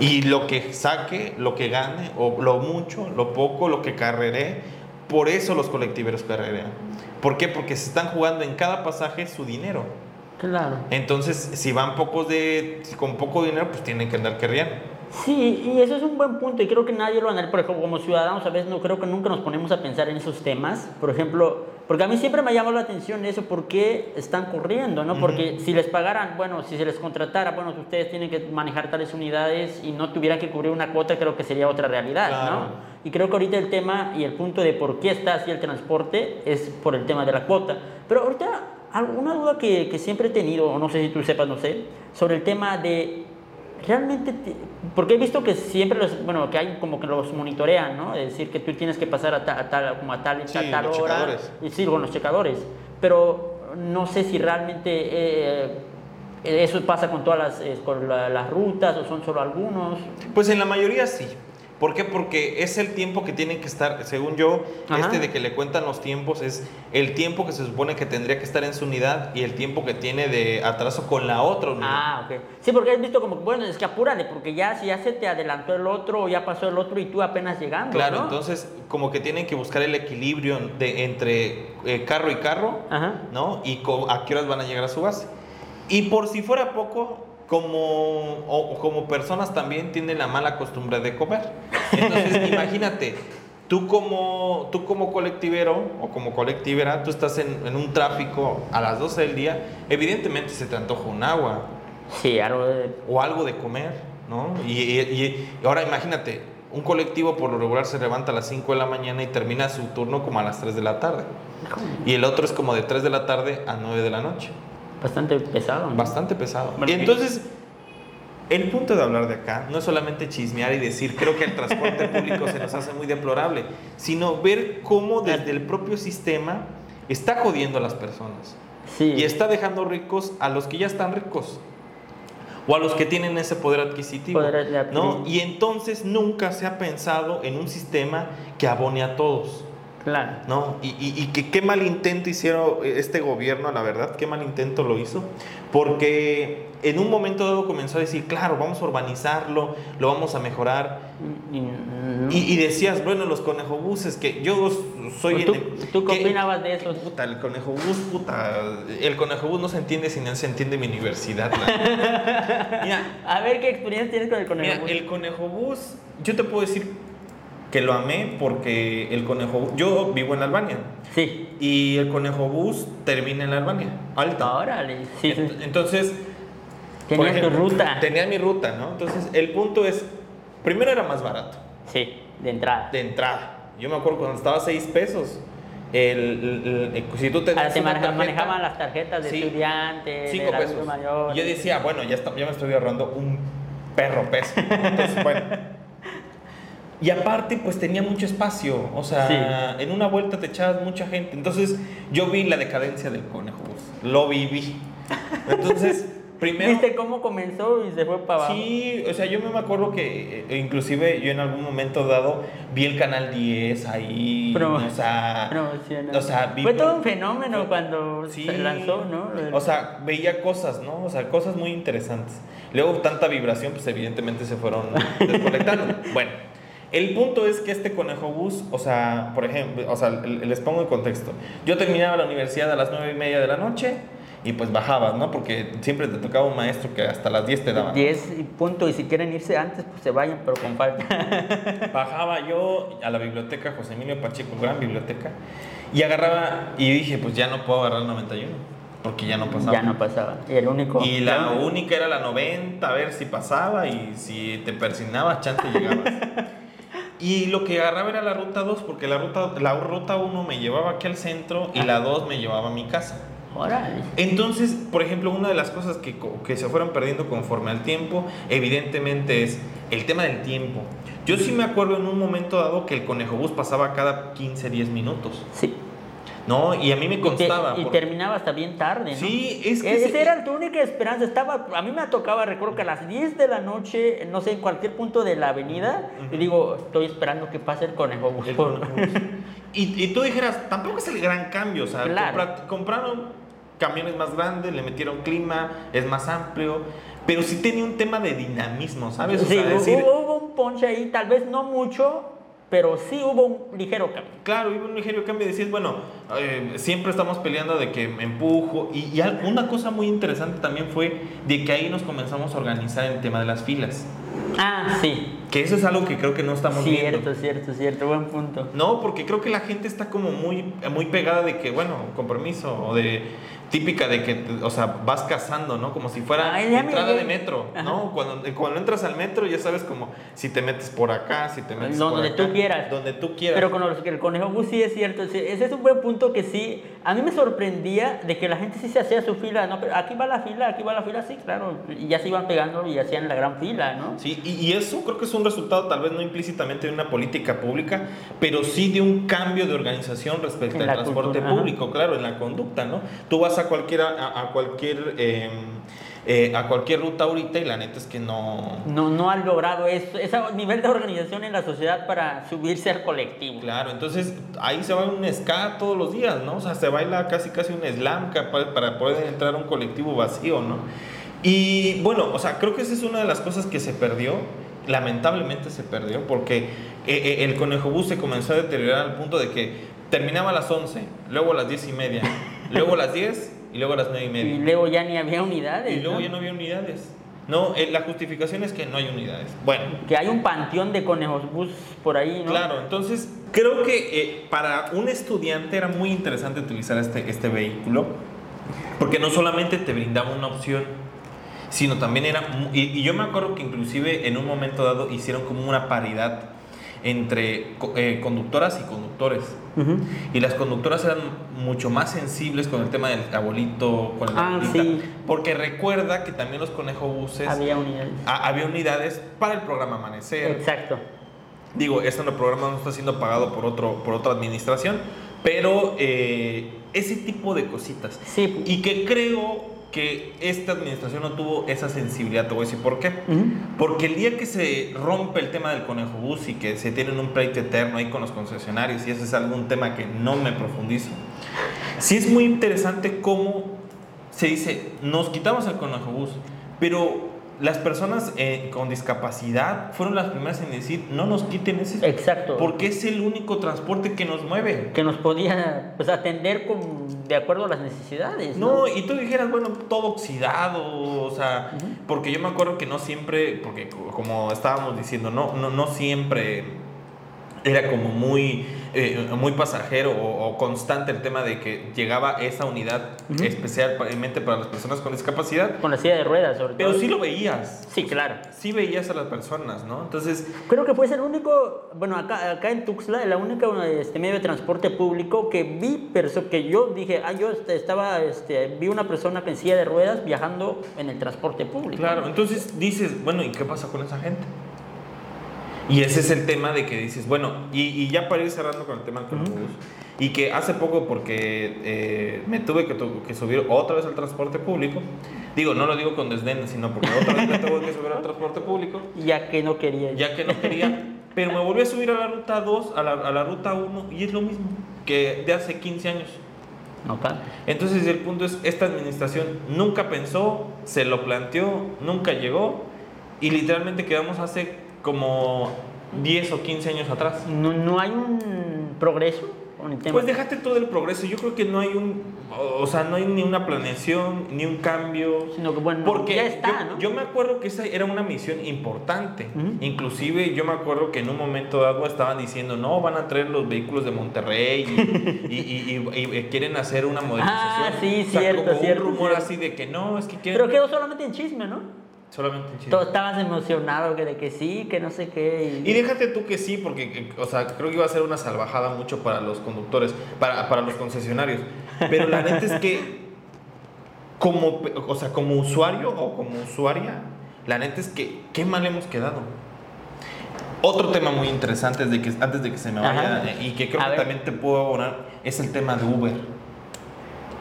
Y lo que saque, lo que gane, o lo mucho, lo poco, lo que carreré, por eso los colectiveros carrerean. ¿Por qué? Porque se están jugando en cada pasaje su dinero. Claro. Entonces, si van pocos de, con poco dinero, pues tienen que andar carreando. Sí, y eso es un buen punto y creo que nadie lo analiza. Por ejemplo, como ciudadanos a veces no creo que nunca nos ponemos a pensar en esos temas. Por ejemplo, porque a mí siempre me ha llamado la atención eso, ¿por qué están corriendo? ¿no? Porque si les pagaran, bueno, si se les contratara, bueno, ustedes tienen que manejar tales unidades y no tuvieran que cubrir una cuota, creo que sería otra realidad, Claro. ¿no? Y creo que ahorita el tema y el punto de por qué está así el transporte es por el tema de la cuota. Pero ahorita, alguna duda que, que siempre he tenido, o no sé si tú sepas, no sé, sobre el tema de realmente, te- porque he visto que siempre los, bueno, que hay como que los monitorean, ¿no? Es decir, que tú tienes que pasar a, ta- a tal, como a tal, Sí, a tal los hora. checadores. Y sí, con los checadores. Pero no sé si realmente eh, eso pasa con todas las, eh, con la- las rutas o son solo algunos. Pues en la mayoría sí. ¿Por qué? Porque es el tiempo que tienen que estar, según yo, Ajá. este de que le cuentan los tiempos es el tiempo que se supone que tendría que estar en su unidad y el tiempo que tiene de atraso con la otra unidad. Ah, ok. Sí, porque has visto como, que, bueno, es que apúrale, porque ya si ya se te adelantó el otro o ya pasó el otro y tú apenas llegando. Claro, ¿no? entonces como que tienen que buscar el equilibrio de, entre eh, carro y carro, Ajá. ¿no? Y a qué horas van a llegar a su base. Y por si fuera poco, como, o- como personas también tienen la mala costumbre de comer. Entonces, imagínate, tú como, tú como colectivero o como colectivera, tú estás en, en un tráfico a las 12 del día, evidentemente se te antoja un agua Sí, algo de... o algo de comer, ¿no? Y, y- y ahora imagínate, un colectivo por lo regular se levanta a las 5 de la mañana y termina su turno como a las 3 de la tarde. Y el otro es como de 3 de la tarde a 9 de la noche. Bastante pesado. ¿no? Bastante pesado. Bueno, y entonces, el punto de hablar de acá no es solamente chismear y decir, creo que el transporte público se nos hace muy deplorable, sino ver cómo desde el propio sistema está jodiendo a las personas. Sí. Y está dejando ricos a los que ya están ricos. O a los que tienen ese poder adquisitivo. Poder adquisitivo. ¿no? Y entonces nunca se ha pensado en un sistema que abone a todos. Claro. ¿no? Y, y- y que qué mal intento hicieron este gobierno, la verdad, qué mal intento lo hizo, porque en un momento dado comenzó a decir, claro, vamos a urbanizarlo, lo vamos a mejorar, Y- decías, bueno, los conejobuses, que yo soy... ¿Tú, en- tú qué que- opinabas de eso? Puta, el conejobús, puta, el conejobús no se entiende si no se entiende mi universidad. Mira, A ver qué experiencia tienes con el conejo. Mira, el conejobús, yo te puedo decir que lo amé porque el conejobús, yo vivo en Albania Sí. y el conejobús termina en Albania, alta. Órale. Sí, sí. Ent- Entonces, por Tenías tu ruta. Tenía mi ruta, ¿no? Entonces, el punto es, primero era más barato, Sí, de entrada. de entrada. Yo me acuerdo cuando estaba a 6 pesos, el, el- el- si tú te una maneja- tarjeta- manejaban las tarjetas de Sí. estudiante, Cinco de la pesos. mayor. Yo decía, bueno, ya, está- ya me estoy ahorrando un perro peso. Entonces, bueno. Y aparte, pues tenía mucho espacio. O sea, Sí. en una vuelta te echabas mucha gente. Entonces, yo vi la decadencia del conejo. bus. Lo viví. Entonces, primero. ¿Viste cómo comenzó y se fue para abajo? Sí, o sea, yo me acuerdo que eh, inclusive yo en algún momento dado vi el canal 10 ahí, Pro- o sea, o sea, vi Fue todo un fenómeno cuando Sí. se lanzó, ¿no? O sea, veía cosas, ¿no? O sea, cosas muy interesantes. Luego tanta vibración, pues evidentemente se fueron desconectando. bueno, el punto es que este conejo bus, o sea, por ejemplo, o sea, les pongo en contexto. Yo terminaba la universidad a las nueve y media de la noche y pues bajabas, ¿no? Porque siempre te tocaba un maestro que hasta las 10 te daba. 10 y punto, y si quieren irse antes, pues se vayan, pero con falta. Bajaba yo a la biblioteca José Emilio Pacheco, gran biblioteca, y agarraba y dije, pues ya no puedo agarrar el 91, porque ya no pasaba. ya no pasaba. Y el único. Y la única era la 90, a ver si pasaba y si te persignabas, chance llegabas. y lo que agarraba era la ruta 2, porque la ruta, la ruta 1 me llevaba aquí al centro y la 2 me llevaba a mi casa. Entonces, por ejemplo, una de las cosas que, que se fueron perdiendo conforme al tiempo, evidentemente es el tema del tiempo. Yo sí me acuerdo en un momento dado que el conejo bus pasaba cada 15, 10 minutos, Sí. ¿No? Y a mí me Y, te- constaba. y terminaba hasta bien tarde, ¿no? Sí, es que se- Esa era tu única esperanza. Estaba, a mí me tocaba, recuerdo que a las 10 de la noche, no sé, en cualquier punto de la avenida, y digo, estoy esperando que pase el conejo. El conejo. Y, y tú dijeras, tampoco es el gran cambio, o sea, Claro. compraron camiones más grandes, le metieron clima, es más amplio, pero sí tenía un tema de dinamismo, ¿sabes? O Sí, sea, hubo, decir, hubo un ponche ahí, tal vez no mucho, pero sí hubo un ligero cambio. Claro, hubo un ligero cambio. Decís, bueno, eh, siempre estamos peleando de que me empujo. Y, una cosa muy interesante también fue de que ahí nos comenzamos a organizar en el tema de las filas. Ah, sí. Que eso es algo que creo que no estamos Cierto, viendo. cierto, cierto. Buen punto. No, porque creo que la gente está como muy, muy pegada de que, bueno, compromiso, o de típica de que, o sea, vas cazando, ¿no? Como si fuera Ay, entrada de metro, Ajá. ¿no? Cuando, cuando entras al metro ya sabes como si te metes por acá, si te metes Donde por tú acá, quieras. Donde tú quieras. Pero con los- el conejo bus sí es cierto. ese es un buen punto que sí. A mí me sorprendía de que la gente sí se hacía su fila. No, pero aquí va la fila, aquí va la fila, sí, claro. Y ya se iban pegando y hacían la gran fila, ¿no? Sí, y, y eso creo que es un resultado tal vez no implícitamente de una política pública, pero sí de un cambio de organización respecto En al transporte cultura, ajá. público, claro, en la conducta, ¿no? Tú vas a cualquier, a, a cualquier, eh, eh, a cualquier ruta ahorita y la neta es que no... No, no han logrado eso, ese nivel de organización en la sociedad para subirse al colectivo. Claro, entonces ahí se va un ska todos los días, ¿no? O sea, se baila casi casi un slam para poder entrar a un colectivo vacío, ¿no? Y bueno, o sea, creo que esa es una de las cosas que se perdió, lamentablemente se perdió, porque eh, eh, el conejo bus se comenzó a deteriorar al punto de que terminaba a las 11, luego a las 10 y media, luego a las 10 y luego a las 9 y Y media. luego ya ni había unidades. Y luego ¿no? ya no había unidades. No, eh, la justificación es que no hay unidades. Bueno, Que hay un panteón de conejos bus por ahí, ¿no? Claro, entonces creo que eh, para un estudiante era muy interesante utilizar este, este vehículo, porque no solamente te brindaba una opción, sino también era, y, y yo me acuerdo que inclusive en un momento dado hicieron como una paridad entre eh, conductoras y conductores. Ujú. Y las conductoras eran mucho más sensibles con el tema del abuelito, con la Ah, sí. porque recuerda que también los conejobuses Había unidades. ha- había unidades para el programa Amanecer, Exacto. Digo, este programa no está siendo pagado por, otro, por otra administración, pero eh, ese tipo de cositas. Sí. Y que creo que esta administración no tuvo esa sensibilidad, te voy a decir por qué. Ujú. Porque el día que se rompe el tema del conejo bus y que se tienen un pleito eterno ahí con los concesionarios, y ese es algún tema que no me profundizo, sí es muy interesante cómo se dice, nos quitamos el conejo bus, pero las personas eh, con discapacidad fueron las primeras en decir, no nos quiten ese, Exacto. porque es el único transporte que nos mueve. que nos podía pues, atender con, de acuerdo a las necesidades. ¿no? No, y tú dijeras, bueno, todo oxidado, o sea, porque yo me acuerdo que no siempre, porque co- como estábamos diciendo, no, no, no siempre era como muy, eh, muy pasajero o, o constante el tema de que llegaba esa unidad Ujú. especialmente para las personas con discapacidad, Con la silla de ruedas, sobre pero todo. sí lo veías, Sí, claro. sí veías a las personas, ¿no? Entonces, Creo que fue el único, bueno, acá, acá en Tuxtla, la única este, medio de transporte público que vi, que yo dije, ah, yo este, estaba, este, vi una persona en silla de ruedas viajando en el transporte público. Claro, entonces dices, bueno, ¿y qué pasa con esa gente? Y ese es el tema de que dices, bueno, y, y ya para ir cerrando con el tema del Conobús, y que hace poco, porque eh, me tuve que, que subir otra vez al transporte público, digo, no lo digo con desdén, sino porque otra vez me tuve que subir al transporte público, Ya que no quería. ya que no quería, pero me volví a subir a la ruta 2, a la, a la ruta 1, y es lo mismo que de hace 15 años. No. Entonces el punto es, esta administración nunca pensó, se lo planteó, nunca llegó y literalmente quedamos hace como 10 o 15 años atrás. No, no hay un progreso con el tema. Pues déjate todo el progreso. Yo creo que no hay un, o sea, no hay ni una planeación, ni un cambio. Sino que, bueno, porque ya está, yo, ¿no? yo me acuerdo que esa era una misión importante. Ujú. Inclusive yo me acuerdo que en un momento dado estaban diciendo, no, van a traer los vehículos de Monterrey y, y- y- y- y quieren hacer una modernización. Ah, sí, O sea, cierto, como cierto, un rumor cierto. así de que no, es que quieren... Pero quedó solamente en chisme, ¿no? Solamente en Chile. Todos estabas emocionado que de que sí, que no sé qué. Y déjate tú que sí, porque, o sea, creo que iba a ser una salvajada mucho para los conductores, para, para los concesionarios. Pero la neta es que, como, o sea, como usuario o como usuaria, la neta es que, qué mal hemos quedado. Otro tema muy interesante, es de que, antes de que se me vaya, Ajá. eh, y que creo A que ver. también te puedo abonar, es el tema de Uber.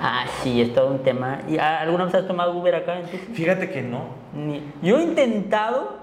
Ah, sí, es todo un tema. ¿Y alguna vez has tomado Uber acá en Tuxtla? Fíjate que no. Ni- Yo he intentado,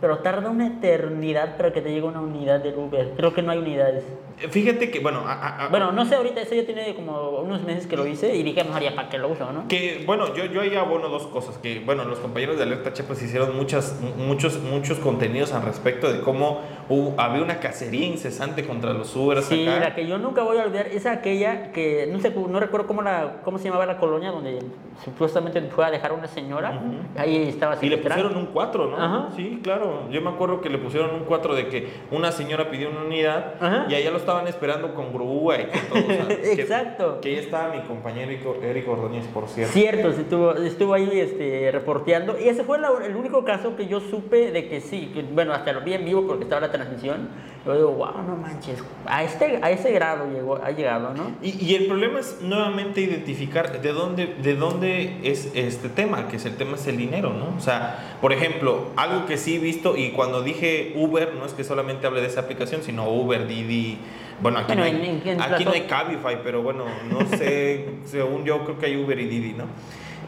pero tarda una eternidad para que te llegue una unidad del Uber. Creo que no hay unidades. Fíjate que, bueno, a- Bueno, no sé, ahorita eso ya tiene como unos meses que lo hice y dije, ya para qué lo uso, ¿no? Que bueno, yo, yo ahí abono dos cosas. Que bueno, los compañeros de Alerta Chiapas hicieron muchas, muchos, muchos contenidos al respecto de cómo hubo- había una cacería incesante contra los Ubers Sí, acá. la que yo nunca voy a olvidar es aquella que no sé, no recuerdo cómo la cómo se llamaba la colonia donde supuestamente fue a dejar una señora. Ujú. Ahí estaba Y le pusieron un 4, ¿no? Ajá. Sí, claro. Yo me acuerdo que le pusieron un 4 de que una señora pidió una unidad Ajá. y allá lo estaban esperando con grúa y con todo. o sea, que- Exacto. Que, ahí estaba mi compañero Eric- Ordóñez, por cierto. Cierto, estuvo, estuvo ahí este, reporteando. Y ese fue la- el único caso que yo supe de que sí. que, bueno, hasta lo vi en vivo porque estaba la transmisión. Yo digo, wow, no manches. A, este, a ese grado llegó, ha llegado, ¿no? Y, y el problema es nuevamente identificar de dónde, de dónde es este tema, que es el tema es el dinero, ¿no? O sea, por ejemplo, algo que sí he visto, y cuando dije Uber, no es que solamente hable de esa aplicación, sino Uber, Didi, bueno, aquí, Bueno, no, hay, en- en- en aquí no hay Cabify, pero bueno, no sé, según yo creo que hay Uber y Didi, ¿no?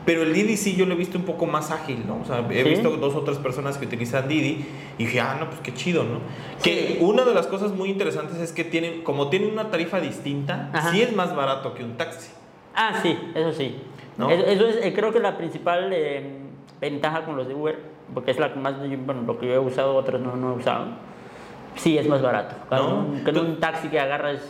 Pero el Didi sí yo lo he visto un poco más ágil, ¿no? O sea, he ¿Sí? visto dos o tres personas que utilizan Didi y dije, ah, no, pues qué chido, ¿no? Que Sí. una de las cosas muy interesantes es que tienen, como tienen una tarifa distinta, Ajá. sí es más barato que un taxi. Ah, sí, eso sí. ¿No? Eso, es, eh, creo que la principal eh, ventaja con los de Uber, porque es la que más, bueno, lo que yo he usado, otros no, no he usado. Sí, es más barato. Que ¿No? que un taxi que agarras.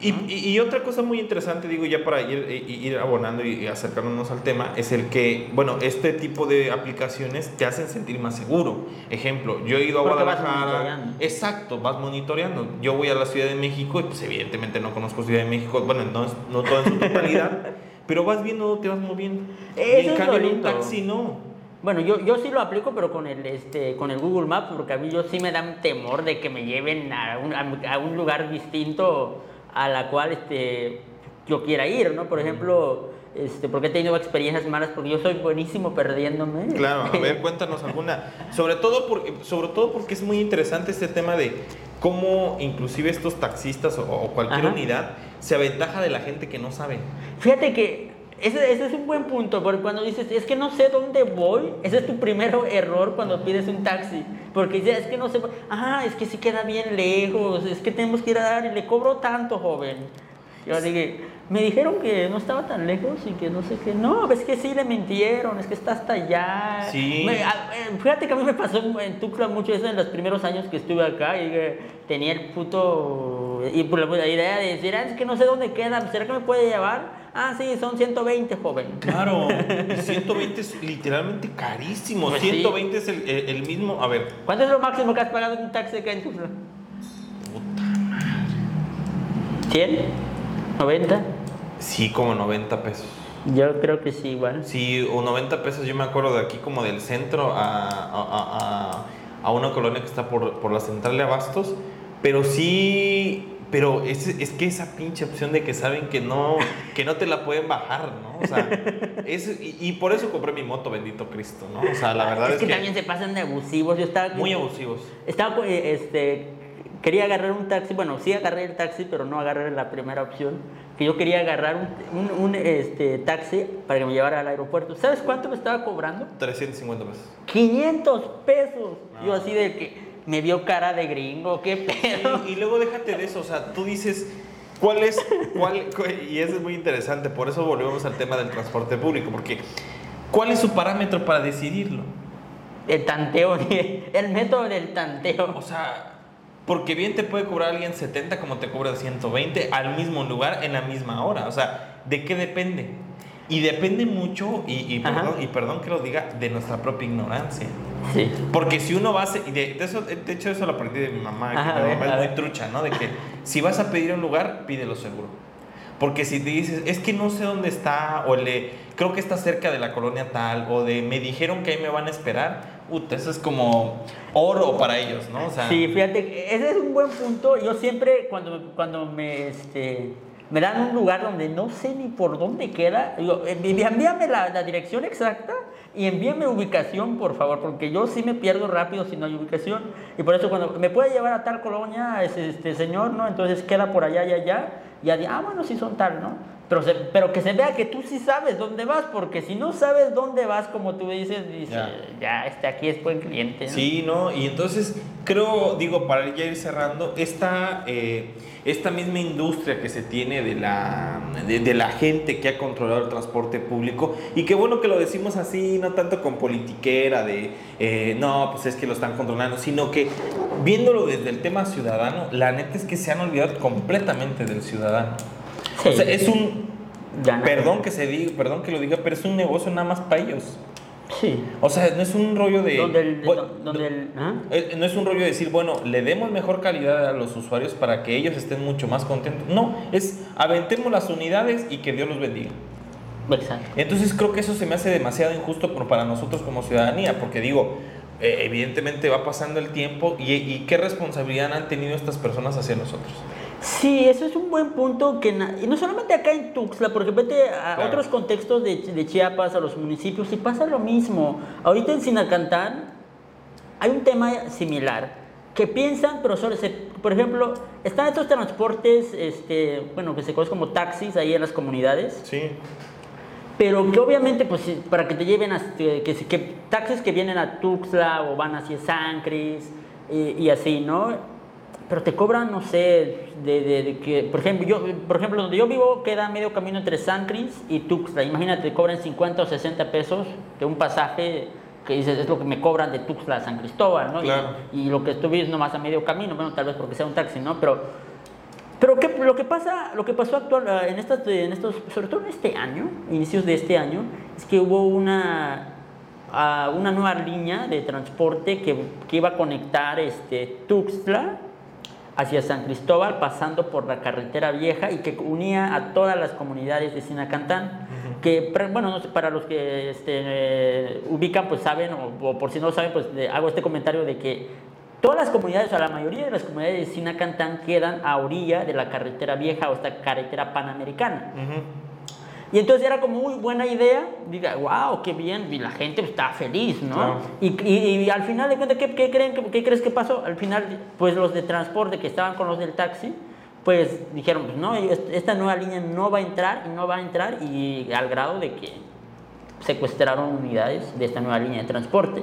Y, y- y otra cosa muy interesante, digo, ya para ir, ir abonando y acercándonos al tema, es el que, bueno, este tipo de aplicaciones te hacen sentir más seguro. Ejemplo, yo he ido a Porque vas Guadalajara. monitoreando. Exacto, vas monitoreando. Yo voy a la Ciudad de México y pues evidentemente no conozco Ciudad de México, bueno, no, es- no todo en su totalidad, pero vas viendo te vas moviendo. y Eso en es cambio en un taxi no. Bueno, yo, yo sí lo aplico, pero con el, este, con el Google Maps, porque a mí yo sí me da un temor de que me lleven a un, a un lugar distinto a la cual este, yo quiera ir, ¿no? Por ejemplo, este, porque he tenido experiencias malas, porque yo soy buenísimo perdiéndome. Claro, a ver, cuéntanos alguna. Sobre todo, porque, sobre todo porque es muy interesante este tema de cómo inclusive estos taxistas o, o cualquier Ajá. unidad se aventaja de la gente que no sabe. Fíjate que ese, ese es un buen punto, porque cuando dices, es que no sé dónde voy, ese es tu primer error cuando pides un taxi, porque dices, es que no sé, ah, es que sí queda bien lejos, es que tenemos que ir a dar y le cobro tanto, joven. Yo dije, me dijeron que no estaba tan lejos y que no sé qué, no, es que sí le mintieron, es que está hasta allá. Sí. Me- a- eh, fíjate que a mí me pasó en Tuxtla mucho eso en los primeros años que estuve acá y que tenía el puto... Y por la, la idea de decir, ah, es que no sé dónde queda, ¿será que me puede llevar? Ah, sí, son 120, joven. Claro, y 120 es literalmente carísimo. Pues sí. 120 es el, el- el mismo. A ver, ¿Cuánto es lo máximo que has pagado en un taxi acá en Tuxtla? ¿100? ¿90? sí, como 90 pesos. Yo creo que sí, igual. Sí, o 90 pesos, yo me acuerdo de aquí como del centro a, a, a- a- a una colonia que está por, por la central de Abastos, pero sí, pero es, es que esa pinche opción de que saben que no, que no te la pueden bajar, ¿no? O sea, es, y, y por eso compré mi moto, bendito Cristo, ¿no? O sea, la verdad es, es, que, que, también se pasan de abusivos. Yo estaba muy abusivos. Estaba, eh, este, quería agarrar un taxi, bueno, sí agarré el taxi, pero no agarré la primera opción, que yo quería agarrar un, un- un, este, taxi para que me llevara al aeropuerto. ¿Sabes cuánto me estaba cobrando? 350 pesos. 500 pesos. Ah. Yo así de que me vio cara de gringo, qué pedo. Y, y luego déjate de eso, o sea, tú dices, ¿cuál es, cuál, cu- y eso es muy interesante, por eso volvemos al tema del transporte público, porque ¿cuál es su parámetro para decidirlo? El tanteo, el método del tanteo. O sea, Porque bien te puede cobrar alguien 70 como te cobra 120 al mismo lugar en la misma hora. O sea, ¿de qué depende? Y depende mucho, y, perdón, y perdón que lo diga, de nuestra propia ignorancia. Sí. Porque si uno va a de, de eso, de hecho eso lo aprendí de mi mamá, que mi mamá es muy trucha, ¿no? De que si vas a pedir un lugar, pídelo seguro. Porque si te dices, es que no sé dónde está, o le, creo que está cerca de la colonia tal, o de me dijeron que ahí me van a esperar, eso es como oro para ellos, ¿no? O sea, Sí, fíjate, ese es un buen punto. Yo siempre, cuando, cuando me, este, me dan un lugar donde no sé ni por dónde queda, eh, envíame la, dirección exacta y envíame ubicación, por favor, porque yo sí me pierdo rápido si no hay ubicación. Y por eso cuando me puede llevar a tal colonia, ese, este señor, ¿no? Entonces queda por allá y allá, ya digo, ah, bueno, sí son tal, ¿no? Pero, se- pero que se vea que tú sí sabes dónde vas, porque si no sabes dónde vas, como tú dices, dices, Ya. ya, este aquí es buen cliente. ¿no? Sí, ¿no? Y entonces creo, digo, para ya ir cerrando, esta, eh, esta misma industria que se tiene de la, de, de la gente que ha controlado el transporte público, y qué bueno que lo decimos así, no tanto con politiquera de, eh, no, pues es que lo están controlando, sino que viéndolo desde el tema ciudadano, la neta es que se han olvidado completamente del ciudadano. Sí. O sea, es un, perdón que se diga, perdón que lo diga, pero es un negocio nada más para ellos. Sí. O sea, no es un rollo de... Donde el, bueno, donde el- ¿ah? eh, No es un rollo de decir, bueno, le demos mejor calidad a los usuarios para que ellos estén mucho más contentos. No, es aventemos las unidades y que Dios los bendiga. Exacto. Entonces creo que eso se me hace demasiado injusto para nosotros como ciudadanía, porque digo, eh, evidentemente va pasando el tiempo y, y qué responsabilidad han tenido estas personas hacia nosotros. Sí, eso es un buen punto que y no solamente acá en Tuxtla, porque vete a Claro. otros contextos de, de Chiapas, a los municipios y pasa lo mismo. Ahorita en Sinacantán hay un tema similar que piensan, pero solo se, por ejemplo, están estos transportes, este, bueno, que se conocen como taxis ahí en las comunidades. Sí. Pero que obviamente, pues para que te lleven a, que, que, taxis que vienen a Tuxtla o van hacia San Cris y, y así, ¿no? Pero te cobran, no sé, de, de- de que, por ejemplo, yo, por ejemplo, donde yo vivo queda medio camino entre San Cris y Tuxtla. Imagínate, te cobran 50 o 60 pesos de un pasaje que dices, es lo que me cobran de Tuxtla a San Cristóbal, ¿no? Y, lo que tú vives nomás a medio camino, bueno, tal vez porque sea un taxi, ¿no? Pero pero ¿qué- lo que pasa, lo que pasó actual ah, en estas, en estos, sobre todo en este año, inicios de este año, es que hubo una ah, una nueva línea de transporte que, que iba a conectar este Tuxtla hacia San Cristóbal, pasando por la carretera vieja y que unía a todas las comunidades de Sinacantán. Que, bueno, no sé, para los que este, eh, ubican, pues saben, o, o por si no saben, pues hago este comentario de que todas las comunidades, o sea, la mayoría de las comunidades de Sinacantán quedan a orilla de la carretera vieja o esta carretera panamericana. Y entonces era como muy buena idea, diga, wow, qué bien, y la gente estaba feliz, ¿no? Claro. Y, y- y al final de cuentas, ¿qué, qué creen, que- qué crees que pasó? Al final, pues los de transporte que estaban con los del taxi, pues dijeron, pues no, est- esta nueva línea no va a entrar y no va a entrar, y al grado de que secuestraron unidades de esta nueva línea de transporte.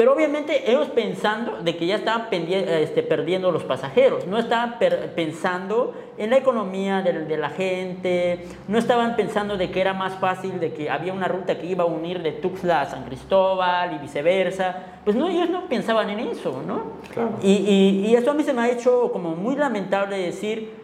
Pero obviamente ellos pensando de que ya estaban este, perdiendo los pasajeros, no estaban pensando en la economía de, de la gente, no estaban pensando de que era más fácil, de que había una ruta que iba a unir de Tuxtla a San Cristóbal y viceversa. Pues no, ellos no pensaban en eso, ¿no? Claro. Y, y- y eso a mí se me ha hecho como muy lamentable decir,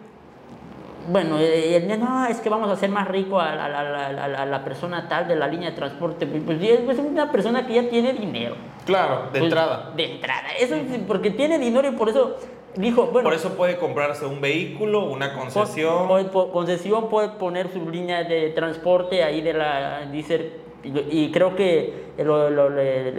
bueno, eh, no, es que vamos a hacer más rico a, a- a- a- a- a la persona tal de la línea de transporte. Pues sí, es una persona que ya tiene dinero. Claro, de Pues, entrada. De entrada. Eso es porque tiene dinero y por eso dijo, bueno, Por eso puede comprarse un vehículo, una concesión. concesión puede poner su línea de transporte ahí de la dice y, creo que el, el-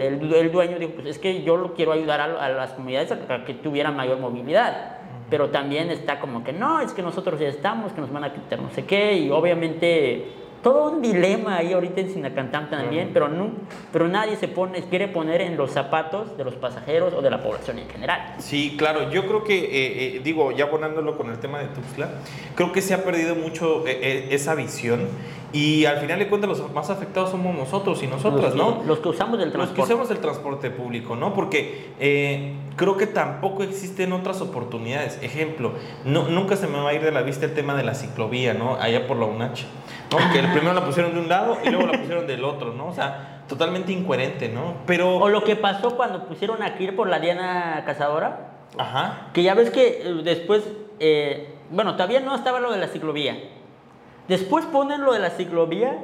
el- el- dueño dijo pues es que yo lo quiero ayudar a, a las comunidades a que tuvieran mayor movilidad pero también está como que no es que nosotros ya estamos que nos van a quitar no sé qué y obviamente todo un dilema ahí ahorita en Sinacantán también pero no pero nadie se pone quiere poner en los zapatos de los pasajeros o de la población en general. Sí, claro, yo creo que, eh, eh, digo, ya abonándolo con el tema de Tuxtla, creo que se ha perdido mucho eh, eh, esa visión y al final de cuentas los más afectados somos nosotros y nosotras, los, ¿no? los que usamos del Los que transporte usamos el transporte público, ¿no? Porque eh, creo que tampoco existen otras oportunidades. Ejemplo, no, nunca se me va a ir de la vista el tema de la ciclovía, ¿no? Allá por la UNACH, ¿no? Que el primero la pusieron de un lado y luego la pusieron del otro, ¿no? O sea, totalmente incoherente, ¿no? Pero... O lo que pasó cuando pusieron a Kir por la Diana Cazadora. Ajá. Que ya ves que eh, después, eh, bueno, todavía no estaba lo de la ciclovía. Después ponen lo de la ciclovía,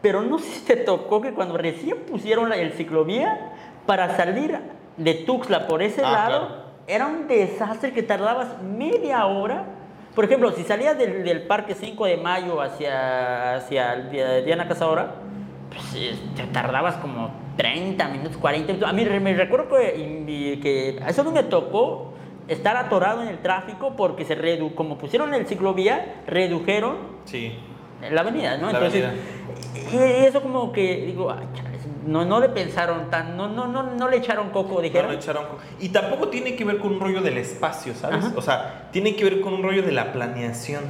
pero no sé si te tocó que cuando recién pusieron la, el ciclovía, para salir de Tuxtla por ese Ah, lado, claro. era un desastre que tardabas media hora. Por ejemplo, si salías del, del Parque 5 de Mayo hacia, hacia Diana Cazadora, pues te tardabas como 30 minutos, 40 minutos. A mí me recuerdo que, que eso no me tocó estar atorado en el tráfico porque se redu como pusieron el ciclovía, redujeron Sí. la avenida, ¿no? La Entonces, avenida. y eso como que digo, ay, chales, no, no le pensaron tan, no, no, no, no le echaron coco, No dijeron. lo echaron co- Y tampoco tiene que ver con un rollo del espacio, ¿sabes? Ajá. O sea, tiene que ver con un rollo de la planeación.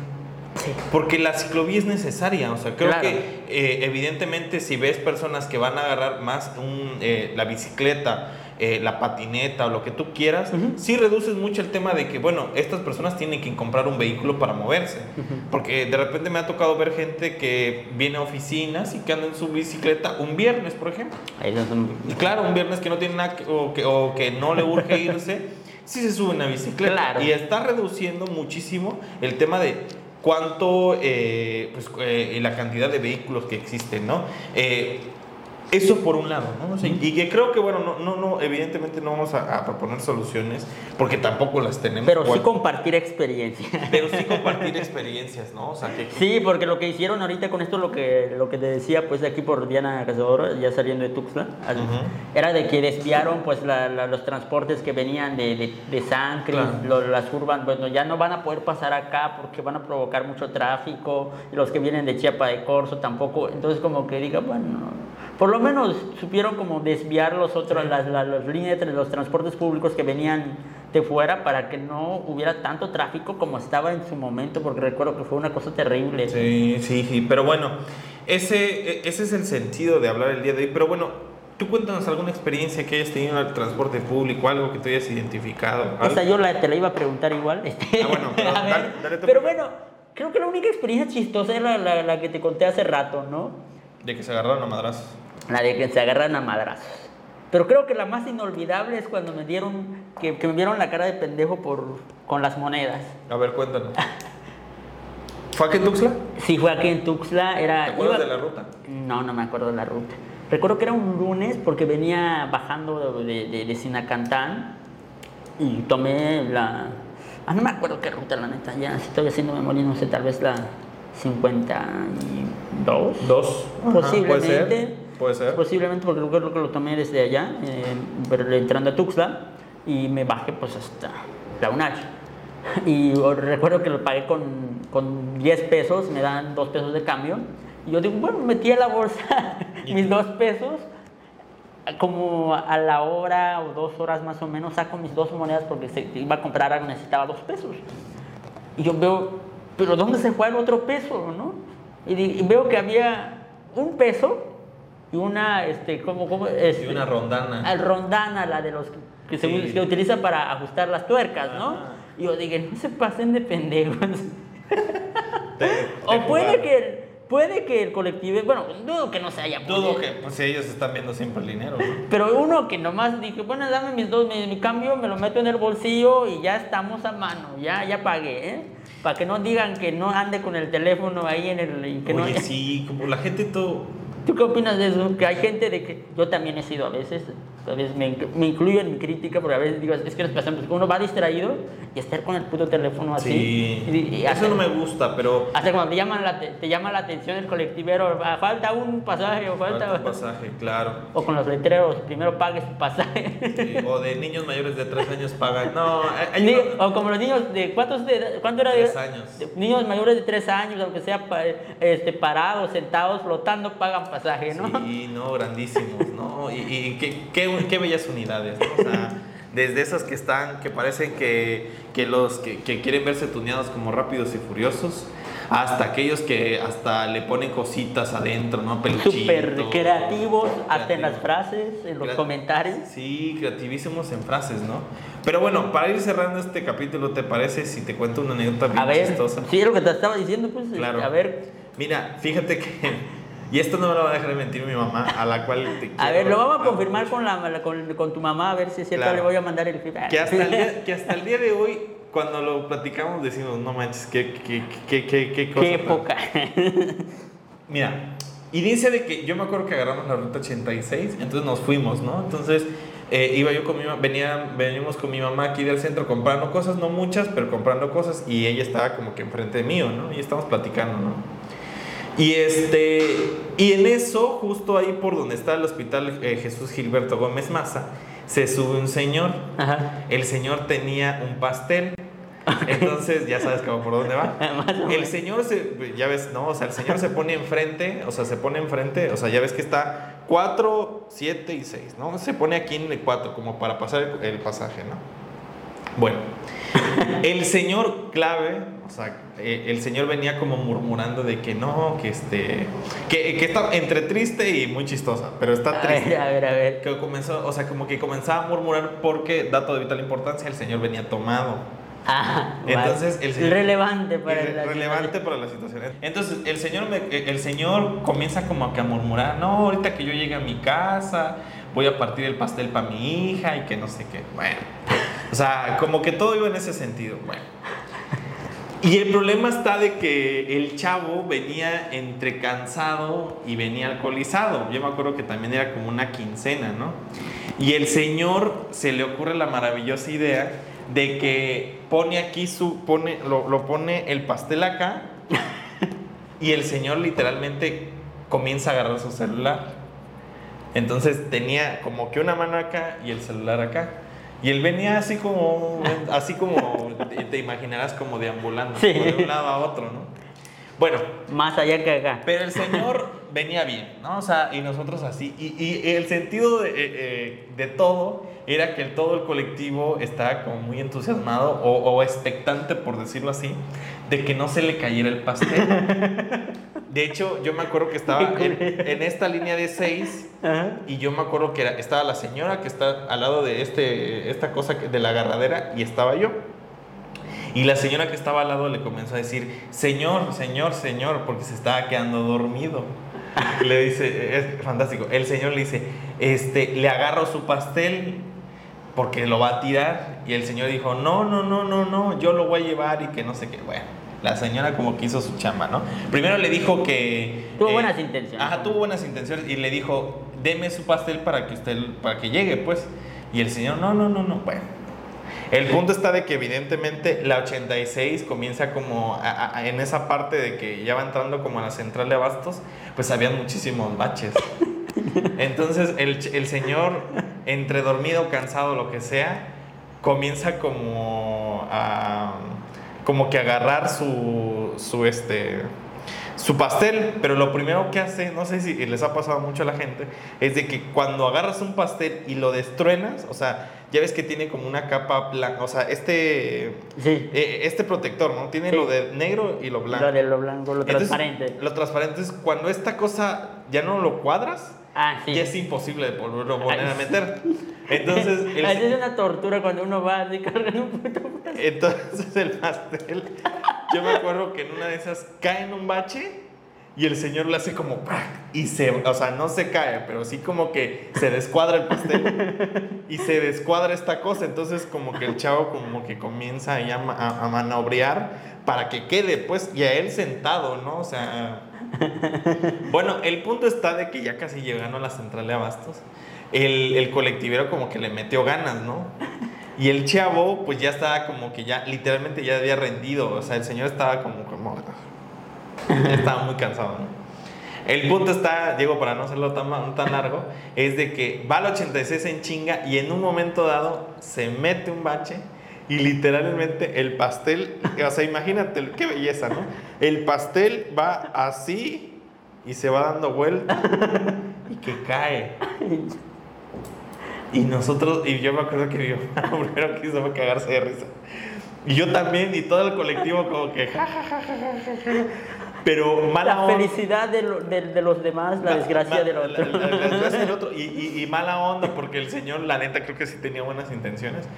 Sí. Porque la ciclovía es necesaria, o sea, creo Claro. que eh, evidentemente si ves personas que van a agarrar más un, eh, la bicicleta, eh, la patineta o lo que tú quieras, Ujú. sí reduces mucho el tema de que, bueno, estas personas tienen que comprar un vehículo para moverse. Porque de repente me ha tocado ver gente que viene a oficinas y que anda en su bicicleta un viernes, por ejemplo. Y claro, un viernes que no tiene nada que- o, que, o que no le urge irse, sí se sube una bicicleta. Claro. Y está reduciendo muchísimo el tema de cuánto, eh, pues, eh, la cantidad de vehículos que existen, ¿no? Eh, eso por un lado, ¿no? O sea, y que creo que, bueno, no, no, no evidentemente no vamos a, a proponer soluciones porque tampoco las tenemos. Pero sí compartir experiencia. pero sí compartir experiencias, ¿no? O sea, que, Sí, porque lo que hicieron ahorita con esto, lo que, lo que te decía, pues aquí por Diana Cazadora, ya saliendo de Tuxtla, era de que desviaron pues la- la- los transportes que venían de, de, de San Cris, Claro. lo- las urban, bueno, ya no van a poder pasar acá porque van a provocar mucho tráfico, y los que vienen de Chiapa de Corzo tampoco, entonces como que diga, bueno, por lo menos supieron como desviar los otros, las, las, las líneas de los transportes públicos que venían de fuera para que no hubiera tanto tráfico como estaba en su momento, porque recuerdo que fue una cosa terrible. Sí, sí, sí. Pero bueno, ese, ese es el sentido de hablar el día de hoy. Pero bueno, tú cuéntanos alguna experiencia que hayas tenido en el transporte público, algo que tú hayas identificado. Esa algo- yo la, te la iba a preguntar igual. este, Ah, bueno, pero dale- dale pero bueno, creo que la única experiencia chistosa es la, la- la que te conté hace rato, ¿no? De que se agarraron a madrazos. La de que se agarran a madrazos. Pero creo que la más inolvidable es cuando me dieron, que, que me vieron la cara de pendejo por, con las monedas. A ver, cuéntanos. ¿Fue aquí en Tuxtla? Sí, fue aquí en Tuxtla, era... ¿Te acuerdas iba- de la ruta? No, no me acuerdo de la ruta. Recuerdo que era un lunes porque venía bajando de, de, de Sinacantán y tomé la... Ah, no me acuerdo qué ruta, la neta. Ya si estoy haciendo memoria, no sé, tal vez la 52. Dos. Ajá, Posiblemente. Puede ser. Puede ser. Posiblemente porque creo que lo tomé desde allá, eh, pero entrando a Tuxtla y me bajé pues hasta la UNACH. Y recuerdo que lo pagué con, con 10 pesos, me dan 2 pesos de cambio. Y yo digo, bueno, metí a la bolsa ¿Y mis tú? 2 pesos. Como a la hora o dos horas más o menos saco mis dos monedas porque se iba a comprar algo, necesitaba dos pesos. Y yo veo, pero ¿dónde se fue el otro peso, no? Y, y veo que había un peso y una, este, ¿cómo, cómo? Este, Y una rondana. Al rondana, la de los que se, Sí. que utiliza para ajustar las tuercas, ¿no? Y yo dije, no se pasen de pendejos. O puede que, el, puede que el colectivo, bueno, dudo que no se haya Dudo que pues, ellos están viendo siempre el dinero, ¿no? Pero uno que nomás dije, bueno, dame mis dos, mi, mi cambio, me lo meto en el bolsillo y ya estamos a mano, ya, ya pagué, ¿eh? Para que no digan que no ande con el teléfono ahí en el... que no, Oye, sí, como la gente todo... ¿Tú qué opinas de eso? Que hay gente de que yo también he sido a veces, a veces me, me incluyo en mi crítica, porque a veces digo, es que nos pasamos, uno va distraído y estar con el puto teléfono así. Sí. y- y Eso no me gusta, pero... Hasta cuando te, llaman la, te, te llama la atención el colectivero, "Ah, falta un pasaje o falta... Falta un pasaje, claro. O con los letreros, primero pague su pasaje. Sí, o de niños mayores de 3 años pagan. No, hay- uno- o como los niños de cuántos de cuánto era de Tres años. de- niños mayores de tres años aunque sea este parados sentados flotando pagan pasaje no Sí, no, grandísimos, ¿no? Y, y qué, qué, qué bellas unidades, ¿no? O sea, desde esas que están, que parecen que, que los que, que quieren verse tuneados como rápidos y furiosos, hasta aquellos que hasta le ponen cositas adentro, ¿no? Peluchitos. súper creativos hasta en las creativos. frases en los Crea- comentarios Sí, creativísimos en frases, ¿no? Pero bueno, para ir cerrando este capítulo, ¿te parece si te cuento una anécdota bien a ver chistosa? sí es lo que te estaba diciendo pues Claro. a ver Mira, fíjate que Y esto no me lo va a dejar de mentir mi mamá, a la cual te A ver, lo vamos a confirmar con, la, con, con tu mamá, a ver si es cierto. Claro. Le voy a mandar el feedback. Que hasta, el día, que hasta el día de hoy, cuando lo platicamos, decimos, no manches, qué, qué, qué, qué, qué cosa. Qué tan-". época. Mira, inicia de que yo me acuerdo que agarramos la ruta 86, entonces nos fuimos, ¿no? Entonces eh, iba yo con mi venía, veníamos con mi mamá aquí del centro comprando cosas, no muchas, pero comprando cosas, y ella estaba como que enfrente mío, ¿no? Y estábamos platicando, ¿no? Y este, y en eso, justo ahí por donde está el hospital eh, Jesús Gilberto Gómez Maza, se sube un señor. Ajá. El señor tenía un pastel. Entonces, ya sabes como por dónde va. El señor se, ya ves, no, o sea, el señor se pone enfrente, o sea, se pone enfrente, o sea, ya ves que está 4, 7 y 6, ¿no? Se pone aquí en el 4 como para pasar el, el pasaje, ¿no? Bueno, el señor clave, o sea, eh, el señor venía como murmurando de que no, que este, que, que está entre triste y muy chistosa, pero está A triste. ver, a ver, a ver. Que comenzó, o sea, como que comenzaba a murmurar porque, dato de vital importancia, el señor venía tomado. Ah, vale. Entonces, el señor- Relevante para Irre- la relevante para la situación. Entonces, el señor, me- eh, el señor comienza como que a murmurar, no, ahorita que yo llegue a mi casa, voy a partir el pastel para mi hija y que no sé qué. Bueno, o sea, como que todo iba en ese sentido. Bueno. Y el problema está de que el chavo venía entre cansado y venía alcoholizado. Yo me acuerdo que también era como una quincena, ¿no? Y el señor se le ocurre la maravillosa idea de que pone aquí su, pone, lo, lo pone el pastel acá y el señor literalmente comienza a agarrar su celular. Entonces tenía como que una mano acá y el celular acá. Y él venía así como, así como, te, imaginarás como deambulando, Sí. como de un lado a otro, ¿no? Bueno, Más allá que acá. pero el señor venía bien, ¿no? O sea, y nosotros así. Y, y el sentido de, eh, eh, de todo era que todo el colectivo estaba como muy entusiasmado o, o expectante, por decirlo así, de que no se le cayera el pastel. De hecho, yo me acuerdo que estaba en, en esta línea de seis Ajá. y yo me acuerdo que era- estaba la señora que está al lado de este, esta cosa de la agarradera y estaba yo. Y la señora que estaba al lado le comenzó a decir, señor, señor, señor, porque se estaba quedando dormido. Le dice, es fantástico, el señor le dice, este, le agarro su pastel porque lo va a tirar. Y el señor dijo, no, no, no, no, no, yo lo voy a llevar y que no sé qué. Bueno, la señora como que hizo su chamba, ¿no? Primero le dijo que... Tuvo eh, buenas intenciones. Ajá, tuvo buenas intenciones y le dijo, deme su pastel para que usted, para que llegue, pues. Y el señor, no, no, no, no, bueno. El punto está de que evidentemente la 86 comienza como a- a- en esa parte de que ya va entrando como a la central de abastos, pues habían muchísimos baches. Entonces el, el señor, entre dormido, cansado, lo que sea, comienza como a como que agarrar su, su este su pastel, pero lo primero que hace, no sé si les ha pasado mucho a la gente, es de que cuando agarras un pastel y lo destruenas, o sea, ya ves que tiene como una capa blanca, o sea, este Sí. eh, este protector, ¿no? Tiene Sí. lo de negro y lo blanco. Lo de lo blanco, lo Entonces, transparente. Lo transparente es cuando esta cosa ya no lo cuadras, Ah, sí. ya es imposible de volverlo Ay, a meter. Entonces, el, es una tortura cuando uno va así cargando un puto pastel. entonces el pastel, yo me acuerdo que en una de esas cae en un bache y el señor le hace como ¡prac! y se, o sea, no se cae, pero sí como que se descuadra el pastel y se descuadra esta cosa, entonces como que el chavo como que comienza ahí a, a, a manobrear para que quede, pues, y a él sentado, ¿no? O sea, bueno, el punto está de que ya casi llegando a la central de abastos, el, colectivero como que le metió ganas, ¿no? Y el chavo, pues ya estaba como que ya, literalmente ya había rendido. O sea, el señor estaba como, como estaba muy cansado, ¿no? El punto está, Diego, para no hacerlo tan, tan largo, es de que va al 86 en chinga y en un momento dado se mete un bache y literalmente el pastel, o sea, imagínate, qué belleza, ¿no? El pastel va así y se va dando vuelta y que cae. Y nosotros, y yo me acuerdo que mi mamá primero quiso cagarse de risa. Y yo también, y todo el colectivo como que ja, ja, ja, ja, ja, ja. Pero mala La onda. felicidad de, lo- de- de los demás, la, Ma- desgracia ma- del otro. La, la- la desgracia del otro. Y, y- y mala onda porque el señor, la neta, creo que sí tenía buenas intenciones.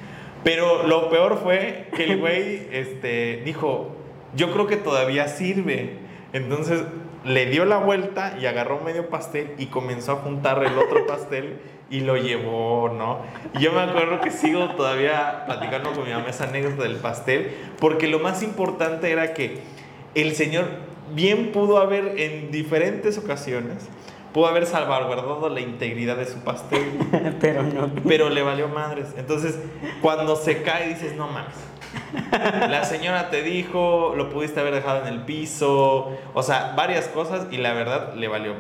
Pero lo peor fue que el güey este, dijo, yo creo que todavía sirve. Entonces le dio la vuelta y agarró medio pastel y comenzó a juntar el otro pastel y lo llevó, ¿no? Y yo me acuerdo que sigo todavía platicando con mi mamá esa anécdota del pastel, porque lo más importante era que el señor bien pudo haber en diferentes ocasiones, pudo haber salvaguardado la integridad de su pastel, pero no. pero le valió madres. Entonces, cuando se cae dices, no mames. La señora te dijo, lo pudiste haber dejado en el piso, o sea, varias cosas y la verdad le valió.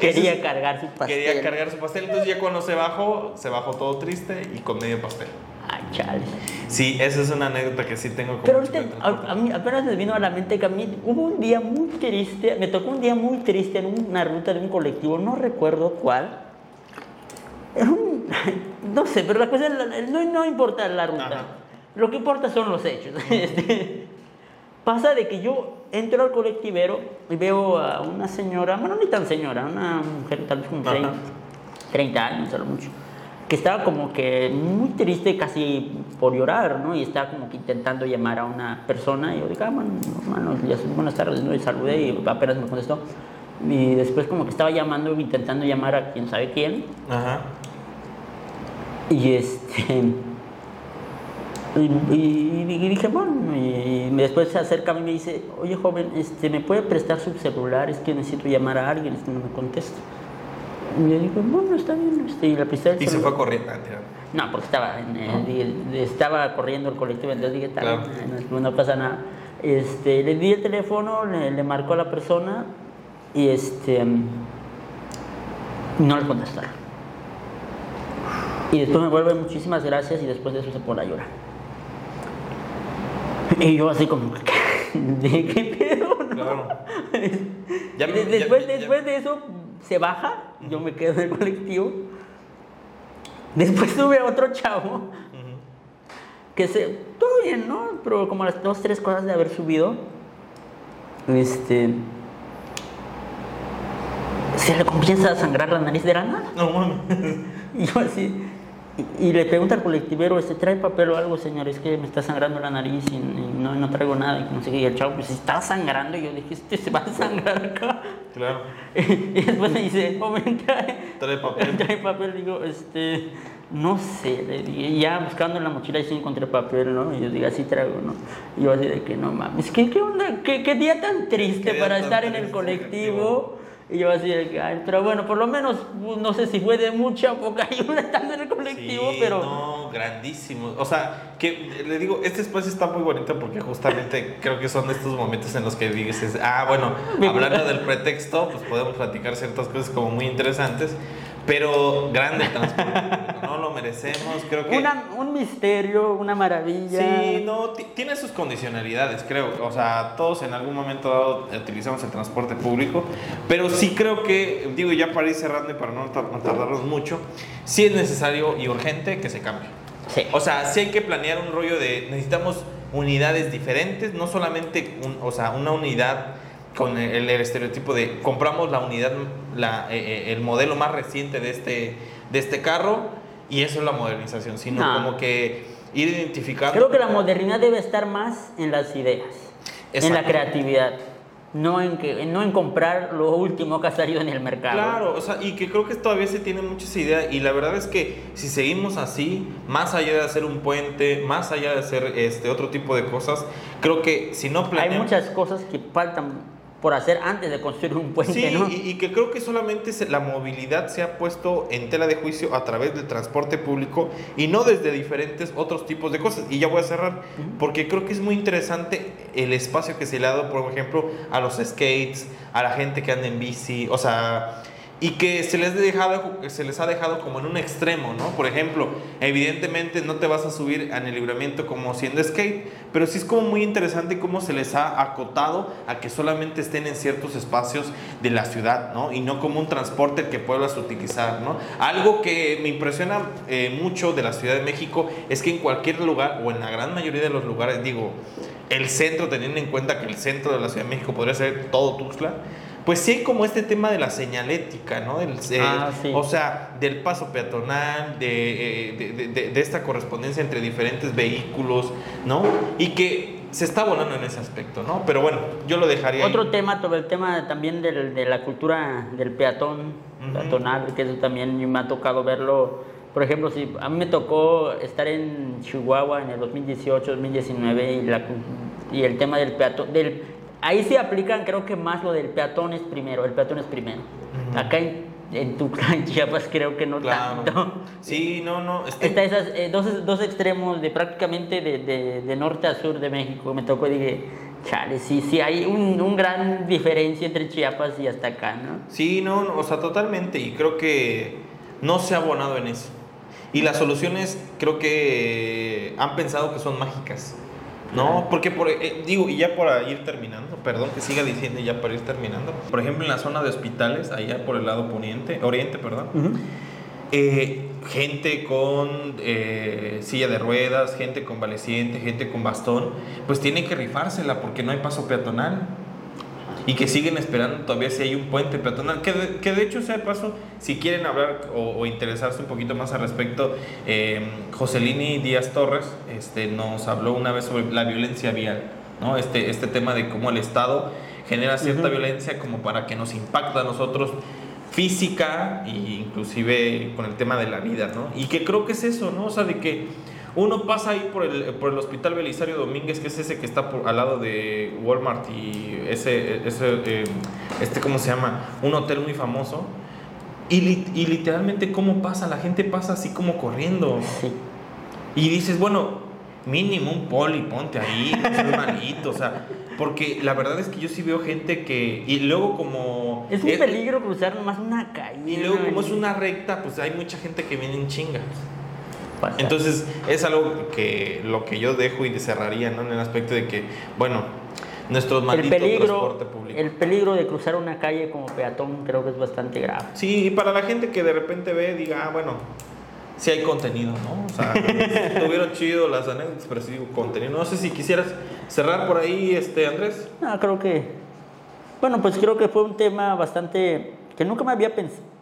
Quería Ese- cargar su pastel. Quería cargar su pastel, entonces ya cuando se bajó, se bajó todo triste y con medio pastel. Chale. Sí, esa es una anécdota que sí tengo como Pero ahorita, a, a mí apenas me vino a la mente que a mí hubo un día muy triste, me tocó un día muy triste en una ruta de un colectivo, no recuerdo cuál. Era un- no sé, pero la cosa no, no importa la ruta, Ajá. lo que importa son los hechos. Este, pasa de que yo entro al colectivero y veo a una señora, bueno, ni tan señora, una mujer tal vez con Ajá. 30, 30 años a lo mucho, que estaba como que muy triste, casi por llorar, ¿no? Y estaba como que intentando llamar a una persona. Y yo dije, ah, bueno, hermano, buenas tardes, ¿no? Y saludé y apenas me contestó. Y después como que estaba llamando, intentando llamar a quién sabe quién. Ajá. Y este. Y, y- y dije, bueno, y después se acerca a mí y me dice, oye joven, este, ¿me puede prestar su celular? Es que necesito llamar a alguien, es que no me contesta. Y yo digo, bueno, está bien. Este, y presté el Y se fue corriendo. ah. No, porque estaba, en, di- estaba corriendo el colectivo, entonces dije, "Está Claro. no, no pasa nada. Este, le di el teléfono, le, le marcó a la persona y este, no le contestaron. Y después me vuelve muchísimas gracias y después de eso se pone a llorar. Y yo así como, ¿de qué pedo? no? Claro. Ya Y me- de- ya- después, ya- después de eso se baja, yo me quedo en el colectivo. Después sube otro chavo que se, todo bien, ¿no? Pero como las dos, tres cosas de haber subido, este, se le comienza a sangrar la nariz de la nada. No mames. Y yo así, y, le pregunta al colectivero, este, ¿trae papel o algo, señor? Es que me está sangrando la nariz y, y no, no traigo nada. Y no sé. Y el chavo, pues, está sangrando. Y yo dije, este se va a sangrar acá. Claro. Y después me dice, joven, trae, Trae papel. trae papel. Digo, este, no sé, le dije, ya buscando en la mochila y sí encontré papel, ¿no? Y yo digo, así traigo, ¿no? Y yo así de que no mames, ¿qué, qué onda? ¿Qué, qué día tan triste para estar en el colectivo? Y yo así de que, ay, pero bueno, por lo menos, no sé si fue de mucha o poca ayuda estando en el colectivo, Sí, pero... No, grandísimo. O sea, que le digo, este espacio está muy bonito porque justamente creo que son estos momentos en los que dices, ah, bueno, hablando del pretexto, pues podemos platicar ciertas cosas como muy interesantes, pero grande el transporte público, no lo merecemos, creo que... Una- un misterio, una maravilla. Sí, no, ti- tiene sus condicionalidades, creo. O sea, todos en algún momento dado utilizamos el transporte público, pero sí creo que, digo, ya para ir cerrando y para no, no tardarnos mucho, sí es necesario y urgente que se cambie. Sí. O sea, sí hay que planear un rollo de necesitamos unidades diferentes, no solamente un- o sea, una unidad con el, el estereotipo de compramos la unidad, la, eh, eh, el modelo más reciente de este, de este carro y eso es la modernización, sino No. como que ir identificando. Creo que la modernidad debe estar más en las ideas, en la creatividad, no en, que, no en comprar lo último que ha salido en el mercado. Claro, o sea, y que creo que todavía se tiene mucha esa idea y la verdad es que si seguimos así, más allá de hacer un puente, más allá de hacer este otro tipo de cosas, creo que si no Hay planeamos... muchas cosas que faltan por hacer antes de construir un puente, Sí, ¿no? y, y que creo que solamente se- la movilidad se ha puesto en tela de juicio a través del transporte público y no desde diferentes otros tipos de cosas. Y ya voy a cerrar, porque creo que es muy interesante el espacio que se le ha dado, por ejemplo, a los skates, a la gente que anda en bici, o sea, y que se les, dejado, se les ha dejado como en un extremo, ¿no? Por ejemplo, evidentemente no te vas a subir en el libramiento como siendo skate, pero sí es como muy interesante cómo se les ha acotado a que solamente estén en ciertos espacios de la ciudad, ¿no? Y no como un transporte que puedas utilizar, ¿no? Algo que me impresiona eh, mucho de la Ciudad de México es que en cualquier lugar, o en la gran mayoría de los lugares, digo, el centro, teniendo en cuenta que el centro de la Ciudad de México podría ser todo Tuxtla, pues sí hay como este tema de la señalética, ¿no? Del, Ah, sí. O sea, del paso peatonal, de, eh, de, de- de- esta correspondencia entre diferentes vehículos, ¿no? Y que se está abonando en ese aspecto, ¿no? Pero bueno, yo lo dejaría Otro ahí. tema, sobre el tema también del- de la cultura del peatón, peatonal, que eso también me ha tocado verlo. Por ejemplo, si a mí me tocó estar en Chihuahua en el 2018, 2019 y, la, y el tema del peatón, del, ahí se aplican creo que más lo del peatón es primero, el peatón es primero. Acá en, en Tuxtla, en Chiapas creo que no Claro. tanto. Sí, no, no. este- Está esas eh, dos, dos extremos de prácticamente de, de- de norte a sur de México. Me tocó y dije, chale, sí, sí, hay un, un gran diferencia entre Chiapas y hasta acá, ¿no? Sí, no, no, o sea, totalmente. Y creo que no se ha abonado en eso. Y las soluciones creo que han pensado que son mágicas. No, porque por, eh, digo, y ya para ir terminando, perdón que siga diciendo ya para ir terminando. Por ejemplo, en la zona de hospitales, allá por el lado poniente, oriente, perdón, eh, gente con eh, silla de ruedas, gente convaleciente, gente con bastón, pues tienen que rifársela porque no hay paso peatonal. Y que siguen esperando todavía si hay un puente peatonal. Que de, que de hecho, sea de paso, si quieren hablar o, o interesarse un poquito más al respecto, eh, Joselini Díaz Torres este, nos habló una vez sobre la violencia vial. ¿no? Este, este tema de cómo el Estado genera cierta violencia como para que nos impacta a nosotros física e inclusive con el tema de la vida, ¿no? Y que creo que es eso, ¿no? O sea, de que uno pasa ahí por el, por el hospital Belisario Domínguez, que es ese que está por, al lado de Walmart y ese, ese eh, este, ¿cómo se llama? Un hotel muy famoso. Y, li- y literalmente, ¿cómo pasa? La gente pasa así como corriendo. Y dices, bueno, mínimo un poli, ponte ahí, seas malito, o sea, porque la verdad es que yo sí veo gente que, y luego como... Es un peligro cruzar nomás una calle. Y luego como es una recta, pues hay mucha gente que viene en chinga. Entonces es algo que lo que yo dejo y cerraría, ¿no? En el aspecto de que, bueno, nuestro el maldito peligro, transporte público. el peligro de cruzar una calle como peatón creo que es bastante grave. Sí, y para la gente que de repente ve, diga, ah, bueno, sí hay contenido, ¿no? O sea, estuvieron chido las anécdotas, pero sí contenido. No sé si quisieras cerrar por ahí, este, Andrés. No, creo que. Bueno, pues creo que fue un tema bastante. Que nunca me había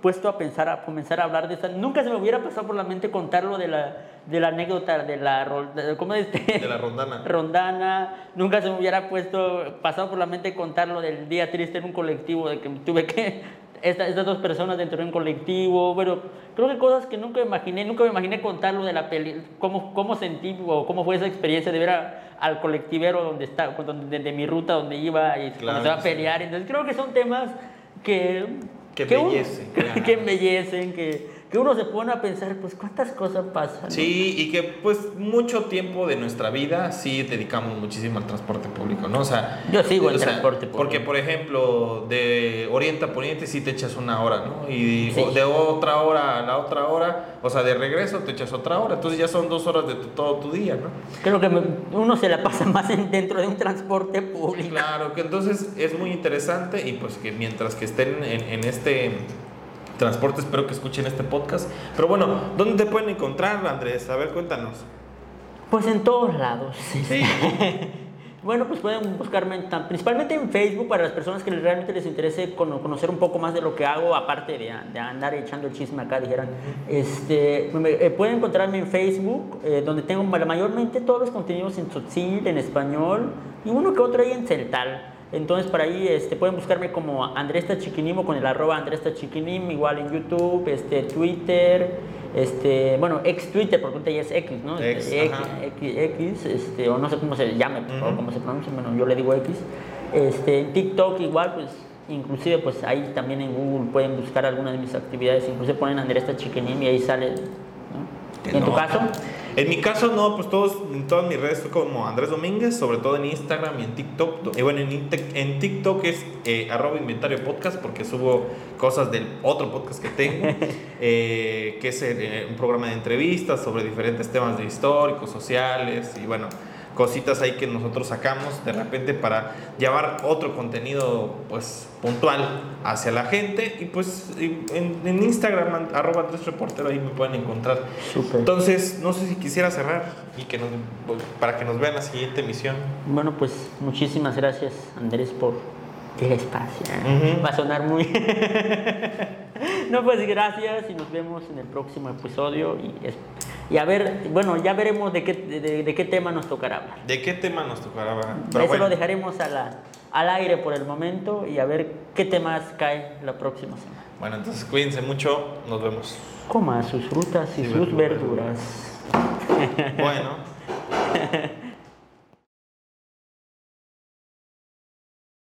puesto a pensar, a comenzar a hablar de esa. Nunca se me hubiera pasado por la mente contarlo de la, de la anécdota de la. de- ¿Cómo es? De la rondana. Rondana. Nunca se me hubiera puesto, pasado por la mente contarlo del día triste en un colectivo, de que tuve que. esta- estas dos personas dentro de un colectivo. Bueno, creo que cosas que nunca imaginé. Nunca me imaginé contarlo de la peli. Cómo, cómo sentí o cómo fue esa experiencia de ver a- al colectivero donde está, donde, de, mi ruta donde iba y Claro cuando se va a sí. pelear. Entonces creo que son temas que. Que embellecen, claro. que embellecen, que, que uno se pone a pensar, pues cuántas cosas pasan. Sí, y que pues mucho tiempo de nuestra vida sí dedicamos muchísimo al transporte público, ¿no? O sea, Yo sigo en sea, transporte público. Porque, por ejemplo, de Oriente a Poniente sí te echas una hora, ¿no? Y Sí. de otra hora a la otra hora, o sea, de regreso te echas otra hora. Entonces ya son dos horas de tu- todo tu día, ¿no? Creo que uno se la pasa más en- dentro de un transporte público. Claro, que entonces es muy interesante y pues que mientras que estén en, en este transporte, espero que escuchen este podcast. Pero bueno, ¿dónde te pueden encontrar, Andrés? A ver, cuéntanos. Pues en todos lados. bueno, pues pueden buscarme en principalmente en Facebook para las personas que realmente les interese cono- conocer un poco más de lo que hago, aparte de, de andar echando el chisme acá, dijeran. Este, me- eh, pueden encontrarme en Facebook, eh, donde tengo ma- mayormente todos los contenidos en tzotzil, en español, y uno que otro ahí en celtal. Entonces, por ahí este, pueden buscarme como Andrés Tachiquinim o con el arroba Andrés Tachiquinim, igual en YouTube, este, Twitter, este, bueno, ex Twitter, porque ahorita ya es X, ¿no? Ex, X, ajá. X, X, este, o no sé cómo se llame, o Ujú. cómo se pronuncia, bueno, yo le digo X. Este, en TikTok igual, pues, inclusive, pues ahí también en Google pueden buscar algunas de mis actividades, inclusive ponen Andrés Tachiquinim y ahí sale, ¿no? ¿Y en tu caso? En mi caso, no, pues todos, en todas mis redes soy como Andrés Domínguez, sobre todo en Instagram y en TikTok. Y bueno, en TikTok es eh, arroba inventario podcast porque subo cosas del otro podcast que tengo, eh, que es eh, un programa de entrevistas sobre diferentes temas de históricos, sociales y bueno, cositas ahí que nosotros sacamos de repente para llevar otro contenido pues puntual hacia la gente y pues en, en Instagram arroba Andrés Reportero ahí me pueden encontrar. Súper. Entonces, no sé si quisiera cerrar y que nos, para que nos vean la siguiente emisión. Bueno, pues muchísimas gracias, Andrés, por el espacio. Ujú. Va a sonar muy. no, pues gracias y nos vemos en el próximo episodio. Y, es- y a ver, bueno, ya veremos de qué, de, de qué tema nos tocará hablar. ¿De qué tema nos tocará? hablar? Eso bueno, lo dejaremos a la- al aire por el momento y a ver qué temas cae la próxima semana. bueno, entonces cuídense mucho. Nos vemos. Coma sus frutas y sus verduras. verduras. Bueno.